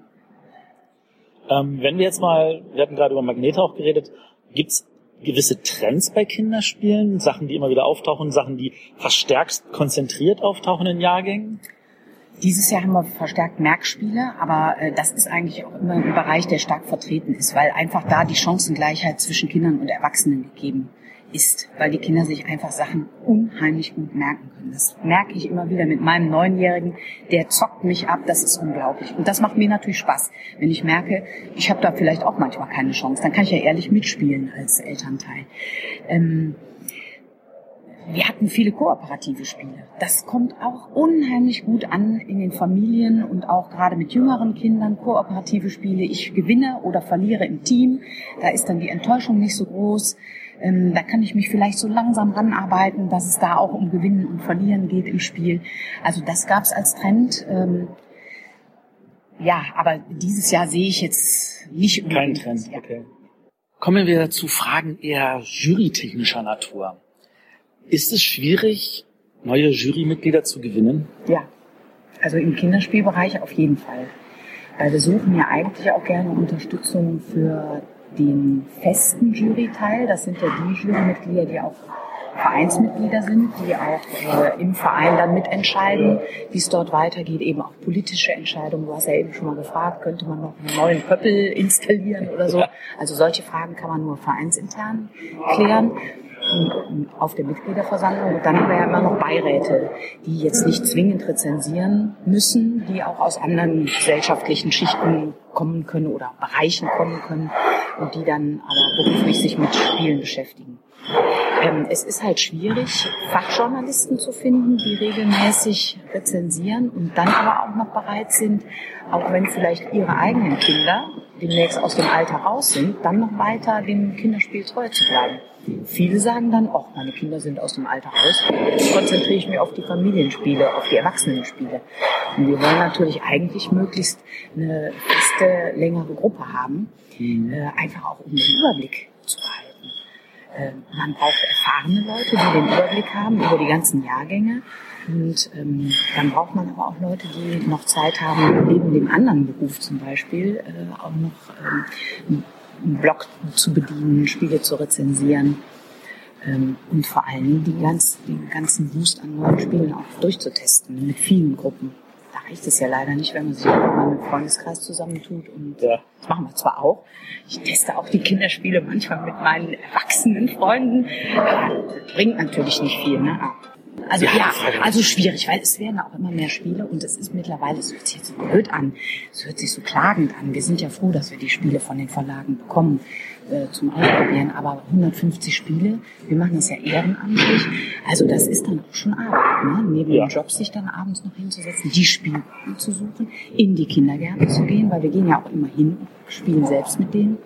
[SPEAKER 3] Ähm, wenn wir jetzt mal, wir hatten gerade über Magnete auch geredet, gibt's gewisse Trends bei Kinderspielen, Sachen, die immer wieder auftauchen, Sachen, die verstärkt konzentriert auftauchen in Jahrgängen?
[SPEAKER 5] Dieses Jahr haben wir verstärkt Merkspiele, aber äh, das ist eigentlich auch immer ein Bereich, der stark vertreten ist, weil einfach da die Chancengleichheit zwischen Kindern und Erwachsenen gegeben ist, weil die Kinder sich einfach Sachen unheimlich gut merken können. Das merke ich immer wieder mit meinem Neunjährigen, der zockt mich ab, das ist unglaublich. Und das macht mir natürlich Spaß, wenn ich merke, ich habe da vielleicht auch manchmal keine Chance. Dann kann ich ja ehrlich mitspielen als Elternteil. Ähm, wir hatten viele kooperative Spiele. Das kommt auch unheimlich gut an in den Familien und auch gerade mit jüngeren Kindern. Kooperative Spiele. Ich gewinne oder verliere im Team. Da ist dann die Enttäuschung nicht so groß. Ähm, da kann ich mich vielleicht so langsam ranarbeiten, dass es da auch um Gewinnen und Verlieren geht im Spiel. Also das gab es als Trend. Ähm, ja, aber dieses Jahr sehe ich jetzt nicht
[SPEAKER 3] Kein Trend, ja. okay. Kommen wir zu Fragen eher jurytechnischer Natur. Ist es schwierig, neue Jurymitglieder zu gewinnen?
[SPEAKER 5] Ja, also im Kinderspielbereich auf jeden Fall. Weil wir suchen ja eigentlich auch gerne Unterstützung für den festen Juryteil. Das sind ja die Jurymitglieder, die auch Vereinsmitglieder sind, die auch äh, im Verein dann mitentscheiden, wie es dort weitergeht, eben auch politische Entscheidungen. Du hast ja eben schon mal gefragt, könnte man noch einen neuen Pöppel installieren oder so. Also solche Fragen kann man nur vereinsintern klären auf der Mitgliederversammlung. Und dann haben wir ja immer noch Beiräte, die jetzt nicht zwingend rezensieren müssen, die auch aus anderen gesellschaftlichen Schichten kommen können oder Bereichen kommen können und die dann aber beruflich sich mit Spielen beschäftigen. Ähm, es ist halt schwierig, Fachjournalisten zu finden, die regelmäßig rezensieren und dann aber auch noch bereit sind, auch wenn vielleicht ihre eigenen Kinder demnächst aus dem Alter raus sind, dann noch weiter dem Kinderspiel treu zu bleiben. Viele sagen dann, ach, meine Kinder sind aus dem Alter raus, jetzt konzentriere ich mich auf die Familienspiele, auf die Erwachsenenspiele. Und wir wollen natürlich eigentlich möglichst eine feste, längere Gruppe haben, mhm. äh, einfach auch um den Überblick zu behalten. Äh, man braucht erfahrene Leute, die den Überblick haben über die ganzen Jahrgänge. Und ähm, dann braucht man aber auch Leute, die noch Zeit haben, neben dem anderen Beruf zum Beispiel, äh, auch noch ähm, einen Blog zu bedienen, Spiele zu rezensieren ähm, und vor allen Dingen die ganz, den ganzen Boost an neuen Spielen auch durchzutesten mit vielen Gruppen. Da reicht es ja leider nicht, wenn man sich mal mit Freundeskreis zusammentut und ja. das machen wir zwar auch. Ich teste auch die Kinderspiele manchmal mit meinen erwachsenen Freunden. Äh, bringt natürlich nicht viel, ne? Also ja, ja, also schwierig, weil es werden auch immer mehr Spiele und es ist mittlerweile, es hört sich jetzt so blöd an, es hört sich so klagend an. Wir sind ja froh, dass wir die Spiele von den Verlagen bekommen äh, zum Ausprobieren, aber 150 Spiele, wir machen das ja ehrenamtlich, also das ist dann auch schon Arbeit, ne? neben ja. dem Job sich dann abends noch hinzusetzen, die Spiele zu suchen, in die Kindergärten zu gehen, weil wir gehen ja auch immer hin und spielen selbst mit denen.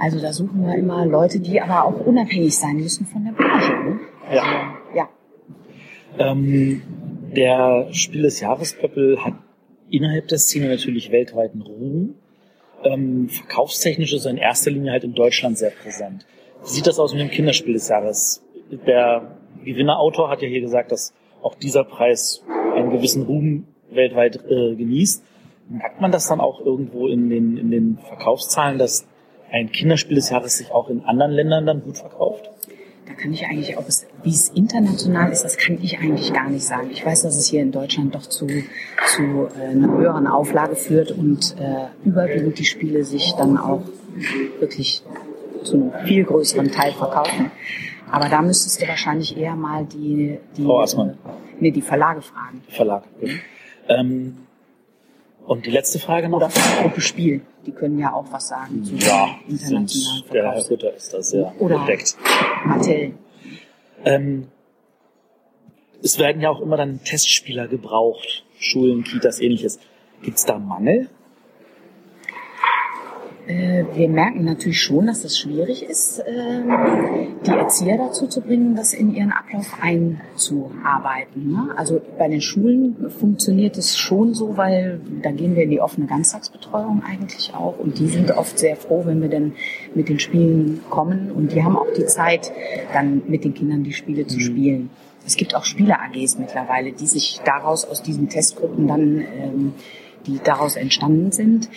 [SPEAKER 5] Also da suchen wir immer Leute, die aber auch unabhängig sein müssen von der Branche. Ne? Also,
[SPEAKER 3] ja. ja. Ähm, der Spiel des Jahres Pöppel hat
[SPEAKER 6] innerhalb der Szene natürlich weltweiten Ruhm. Ähm, verkaufstechnisch ist er in erster Linie halt in Deutschland sehr präsent. Wie sieht das aus mit dem Kinderspiel des Jahres? Der Gewinnerautor hat ja hier gesagt, dass auch dieser Preis einen gewissen Ruhm weltweit äh, genießt. Merkt man das dann auch irgendwo in den, in den Verkaufszahlen, dass ein Kinderspiel des Jahres sich auch in anderen Ländern dann gut verkauft?
[SPEAKER 5] Kann ich eigentlich, ob es, wie es international ist, das kann ich eigentlich gar nicht sagen. Ich weiß, dass es hier in Deutschland doch zu, zu äh, einer höheren Auflage führt und äh, überwiegend die Spiele sich dann auch wirklich zu einem viel größeren Teil verkaufen. Aber da müsstest du wahrscheinlich eher mal die, die,
[SPEAKER 6] Frau Assmann.
[SPEAKER 5] äh, nee, die Verlage fragen.
[SPEAKER 6] Verlag. Gut. Ähm, und die letzte Frage noch?
[SPEAKER 5] Oder Gruppe Spiel. Die können ja auch was sagen zu
[SPEAKER 6] Ja,
[SPEAKER 5] internationalen
[SPEAKER 6] sind, der Herr. Ritter ist das ja
[SPEAKER 5] Oder-
[SPEAKER 6] entdeckt.
[SPEAKER 5] Mattel.
[SPEAKER 6] Ähm, es werden ja auch immer dann Testspieler gebraucht, Schulen, Kitas, ähnliches. Gibt es da Mangel?
[SPEAKER 5] Äh, wir merken natürlich schon, dass das schwierig ist, ähm, die Erzieher dazu zu bringen, das in ihren Ablauf einzuarbeiten. Ne? Also bei den Schulen funktioniert es schon so, weil da gehen wir in die offene Ganztagsbetreuung eigentlich auch und die sind oft sehr froh, wenn wir dann mit den Spielen kommen und die haben auch die Zeit, dann mit den Kindern die Spiele zu spielen. Es gibt auch Spiele-AGs mittlerweile, die sich daraus aus diesen Testgruppen dann, ähm, die daraus entstanden sind.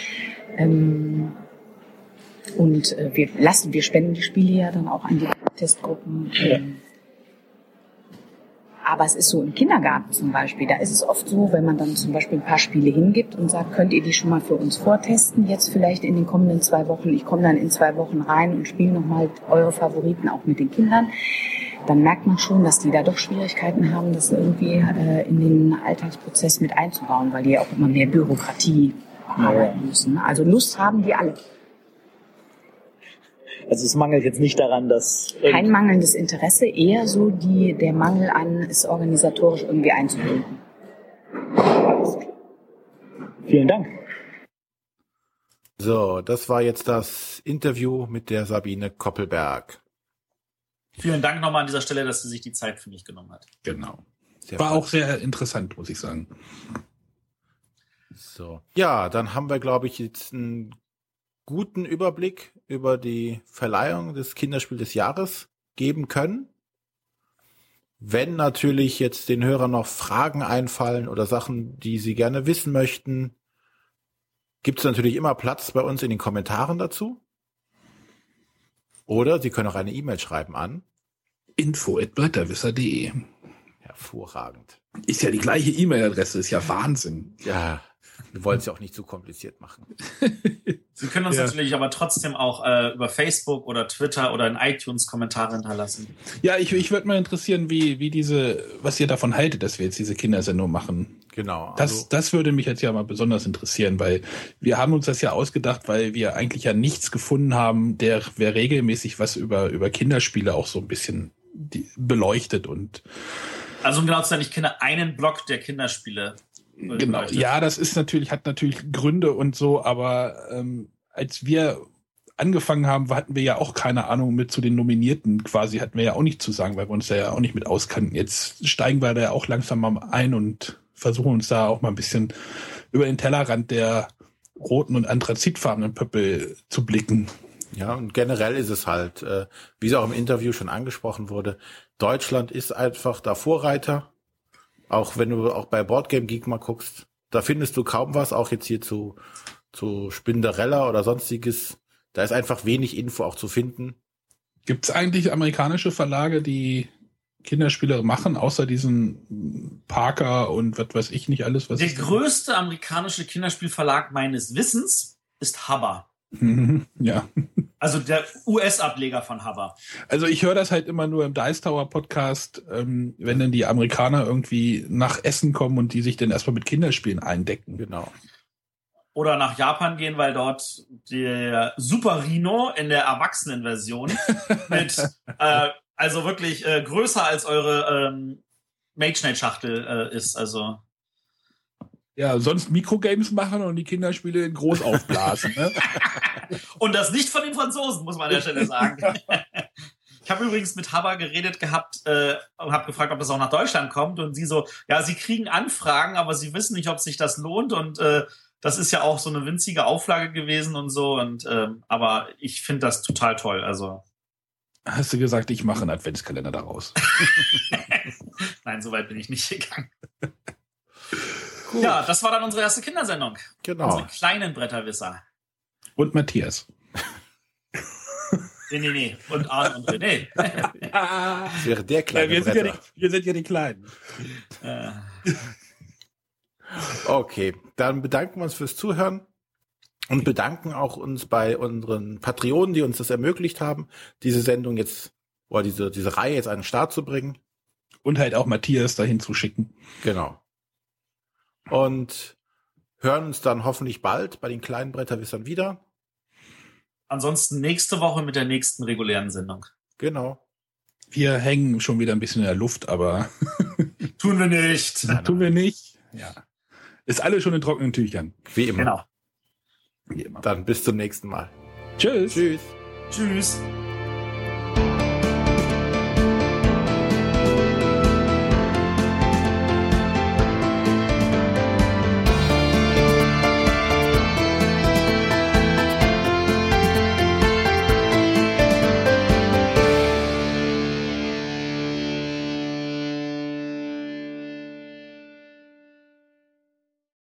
[SPEAKER 5] Und äh, wir lassen, wir spenden die Spiele ja dann auch an die Testgruppen. Ähm, aber es ist so im Kindergarten zum Beispiel, da ist es oft so, wenn man dann zum Beispiel ein paar Spiele hingibt und sagt, könnt ihr die schon mal für uns vortesten, jetzt vielleicht in den kommenden zwei Wochen. Ich komme dann in zwei Wochen rein und spiele nochmal eure Favoriten auch mit den Kindern. Dann merkt man schon, dass die da doch Schwierigkeiten haben, das irgendwie äh, in den Alltagsprozess mit einzubauen, weil die ja auch immer mehr Bürokratie arbeiten müssen. Also Lust haben die alle.
[SPEAKER 6] Also es mangelt jetzt nicht daran, dass
[SPEAKER 5] Kein mangelndes Interesse, eher so die, der Mangel an, es organisatorisch irgendwie einzubinden.
[SPEAKER 6] Vielen Dank.
[SPEAKER 1] So, das war jetzt das Interview mit der Sabine Koppelberg.
[SPEAKER 3] Vielen Dank nochmal an dieser Stelle, dass sie sich die Zeit für mich genommen hat.
[SPEAKER 2] Genau.
[SPEAKER 1] Sehr
[SPEAKER 2] War auch sehr interessant, muss ich sagen.
[SPEAKER 1] So. Ja, dann haben wir, glaube ich, jetzt einen guten Überblick über die Verleihung des Kinderspiel des Jahres geben können. Wenn natürlich jetzt den Hörern noch Fragen einfallen oder Sachen, die sie gerne wissen möchten, gibt es natürlich immer Platz bei uns in den Kommentaren dazu. Oder Sie können auch eine E-Mail schreiben an.
[SPEAKER 2] Info at blätterwisser.de.
[SPEAKER 1] Hervorragend.
[SPEAKER 2] Ist ja die gleiche E-Mail-Adresse, ist ja Wahnsinn.
[SPEAKER 1] Ja, wir wollen es ja auch nicht zu kompliziert machen.
[SPEAKER 3] Sie können uns
[SPEAKER 2] Ja.
[SPEAKER 3] natürlich aber trotzdem auch äh, über Facebook oder Twitter oder in iTunes Kommentare hinterlassen.
[SPEAKER 2] Ja, ich, ich würde mal interessieren, wie, wie diese, was ihr davon haltet, dass wir jetzt diese Kindersendung machen.
[SPEAKER 1] Genau.
[SPEAKER 2] Das,
[SPEAKER 1] also-
[SPEAKER 2] das würde mich jetzt ja mal besonders interessieren, weil wir haben uns das ja ausgedacht, weil wir eigentlich ja nichts gefunden haben, der wer regelmäßig was über, über Kinderspiele auch so ein bisschen die, beleuchtet und
[SPEAKER 3] Also um genau zu sein, ich kenne einen Blog der Kinderspiele.
[SPEAKER 2] Genau, ja, das ist natürlich, hat natürlich Gründe und so, aber ähm, als wir angefangen haben, hatten wir ja auch keine Ahnung mit zu den Nominierten quasi, hatten wir ja auch nicht zu sagen, weil wir uns da ja auch nicht mit auskannten. Jetzt steigen wir da ja auch langsam mal ein und versuchen uns da auch mal ein bisschen über den Tellerrand der roten und anthrazitfarbenen Pöppel zu blicken.
[SPEAKER 1] Ja, und generell ist es halt, äh, wie es auch im Interview schon angesprochen wurde, Deutschland ist einfach da Vorreiter. Auch wenn du auch bei Boardgame Geek mal guckst, da findest du kaum was, auch jetzt hier zu, zu Spinderella oder sonstiges. Da ist einfach wenig Info auch zu finden.
[SPEAKER 2] Gibt es eigentlich amerikanische Verlage, die Kinderspiele machen, außer diesen Parker und was weiß ich nicht alles, was
[SPEAKER 3] Der größte amerikanische Kinderspielverlag meines Wissens ist Hubba.
[SPEAKER 2] ja.
[SPEAKER 3] Also der US-Ableger von Hubba.
[SPEAKER 2] Also ich höre das halt immer nur im Dice Tower Podcast, ähm, wenn dann die Amerikaner irgendwie nach Essen kommen und die sich dann erstmal mit Kinderspielen eindecken.
[SPEAKER 1] Genau.
[SPEAKER 3] Oder nach Japan gehen, weil dort der Super Rhino in der Erwachsenenversion mit, äh, also wirklich äh, größer als eure ähm, Mage Knight Schachtel äh, ist. Also
[SPEAKER 2] Ja, sonst Mikrogames machen und die Kinderspiele in groß aufblasen. ne?
[SPEAKER 3] und das nicht von den Franzosen, muss man an der Stelle sagen. ich Ich habe übrigens mit Haber geredet gehabt äh, und habe gefragt, ob das auch nach Deutschland kommt. Und sie so, ja, sie kriegen Anfragen, aber sie wissen nicht, ob sich das lohnt. Und äh, das ist ja auch so eine winzige Auflage gewesen und so. Und äh, aber ich finde das total toll. Also
[SPEAKER 2] Hast du gesagt, ich mache einen Adventskalender daraus?
[SPEAKER 3] Nein, so weit bin ich nicht gegangen. Gut. Ja, das war dann unsere erste Kindersendung.
[SPEAKER 1] Genau.
[SPEAKER 3] Unsere kleinen Bretterwisser.
[SPEAKER 2] Und Matthias.
[SPEAKER 3] Nee, nee, nee. Und Arne und René.
[SPEAKER 1] Das wäre der kleine
[SPEAKER 2] wir, sind ja die, wir sind ja die Kleinen.
[SPEAKER 3] Äh,
[SPEAKER 1] Okay, dann bedanken wir uns fürs Zuhören und bedanken auch uns bei unseren Patreonen, die uns das ermöglicht haben, diese Sendung jetzt oder diese, diese Reihe jetzt an den Start zu bringen.
[SPEAKER 2] Und halt auch Matthias dahin zu schicken.
[SPEAKER 1] Genau. Und hören uns dann hoffentlich bald bei den kleinen Bretterwissern wieder.
[SPEAKER 3] ansonsten nächste Woche mit der nächsten regulären Sendung.
[SPEAKER 1] Genau.
[SPEAKER 2] Wir hängen schon wieder ein bisschen in der Luft, aber
[SPEAKER 3] Tun wir nicht.
[SPEAKER 2] tun wir nicht. Ja. Ist alles schon in trockenen Tüchern.
[SPEAKER 1] Wie immer.
[SPEAKER 3] Genau.
[SPEAKER 2] Wie immer.
[SPEAKER 1] Dann bis zum nächsten Mal.
[SPEAKER 2] Tschüss.
[SPEAKER 1] Tschüss.
[SPEAKER 3] Tschüss.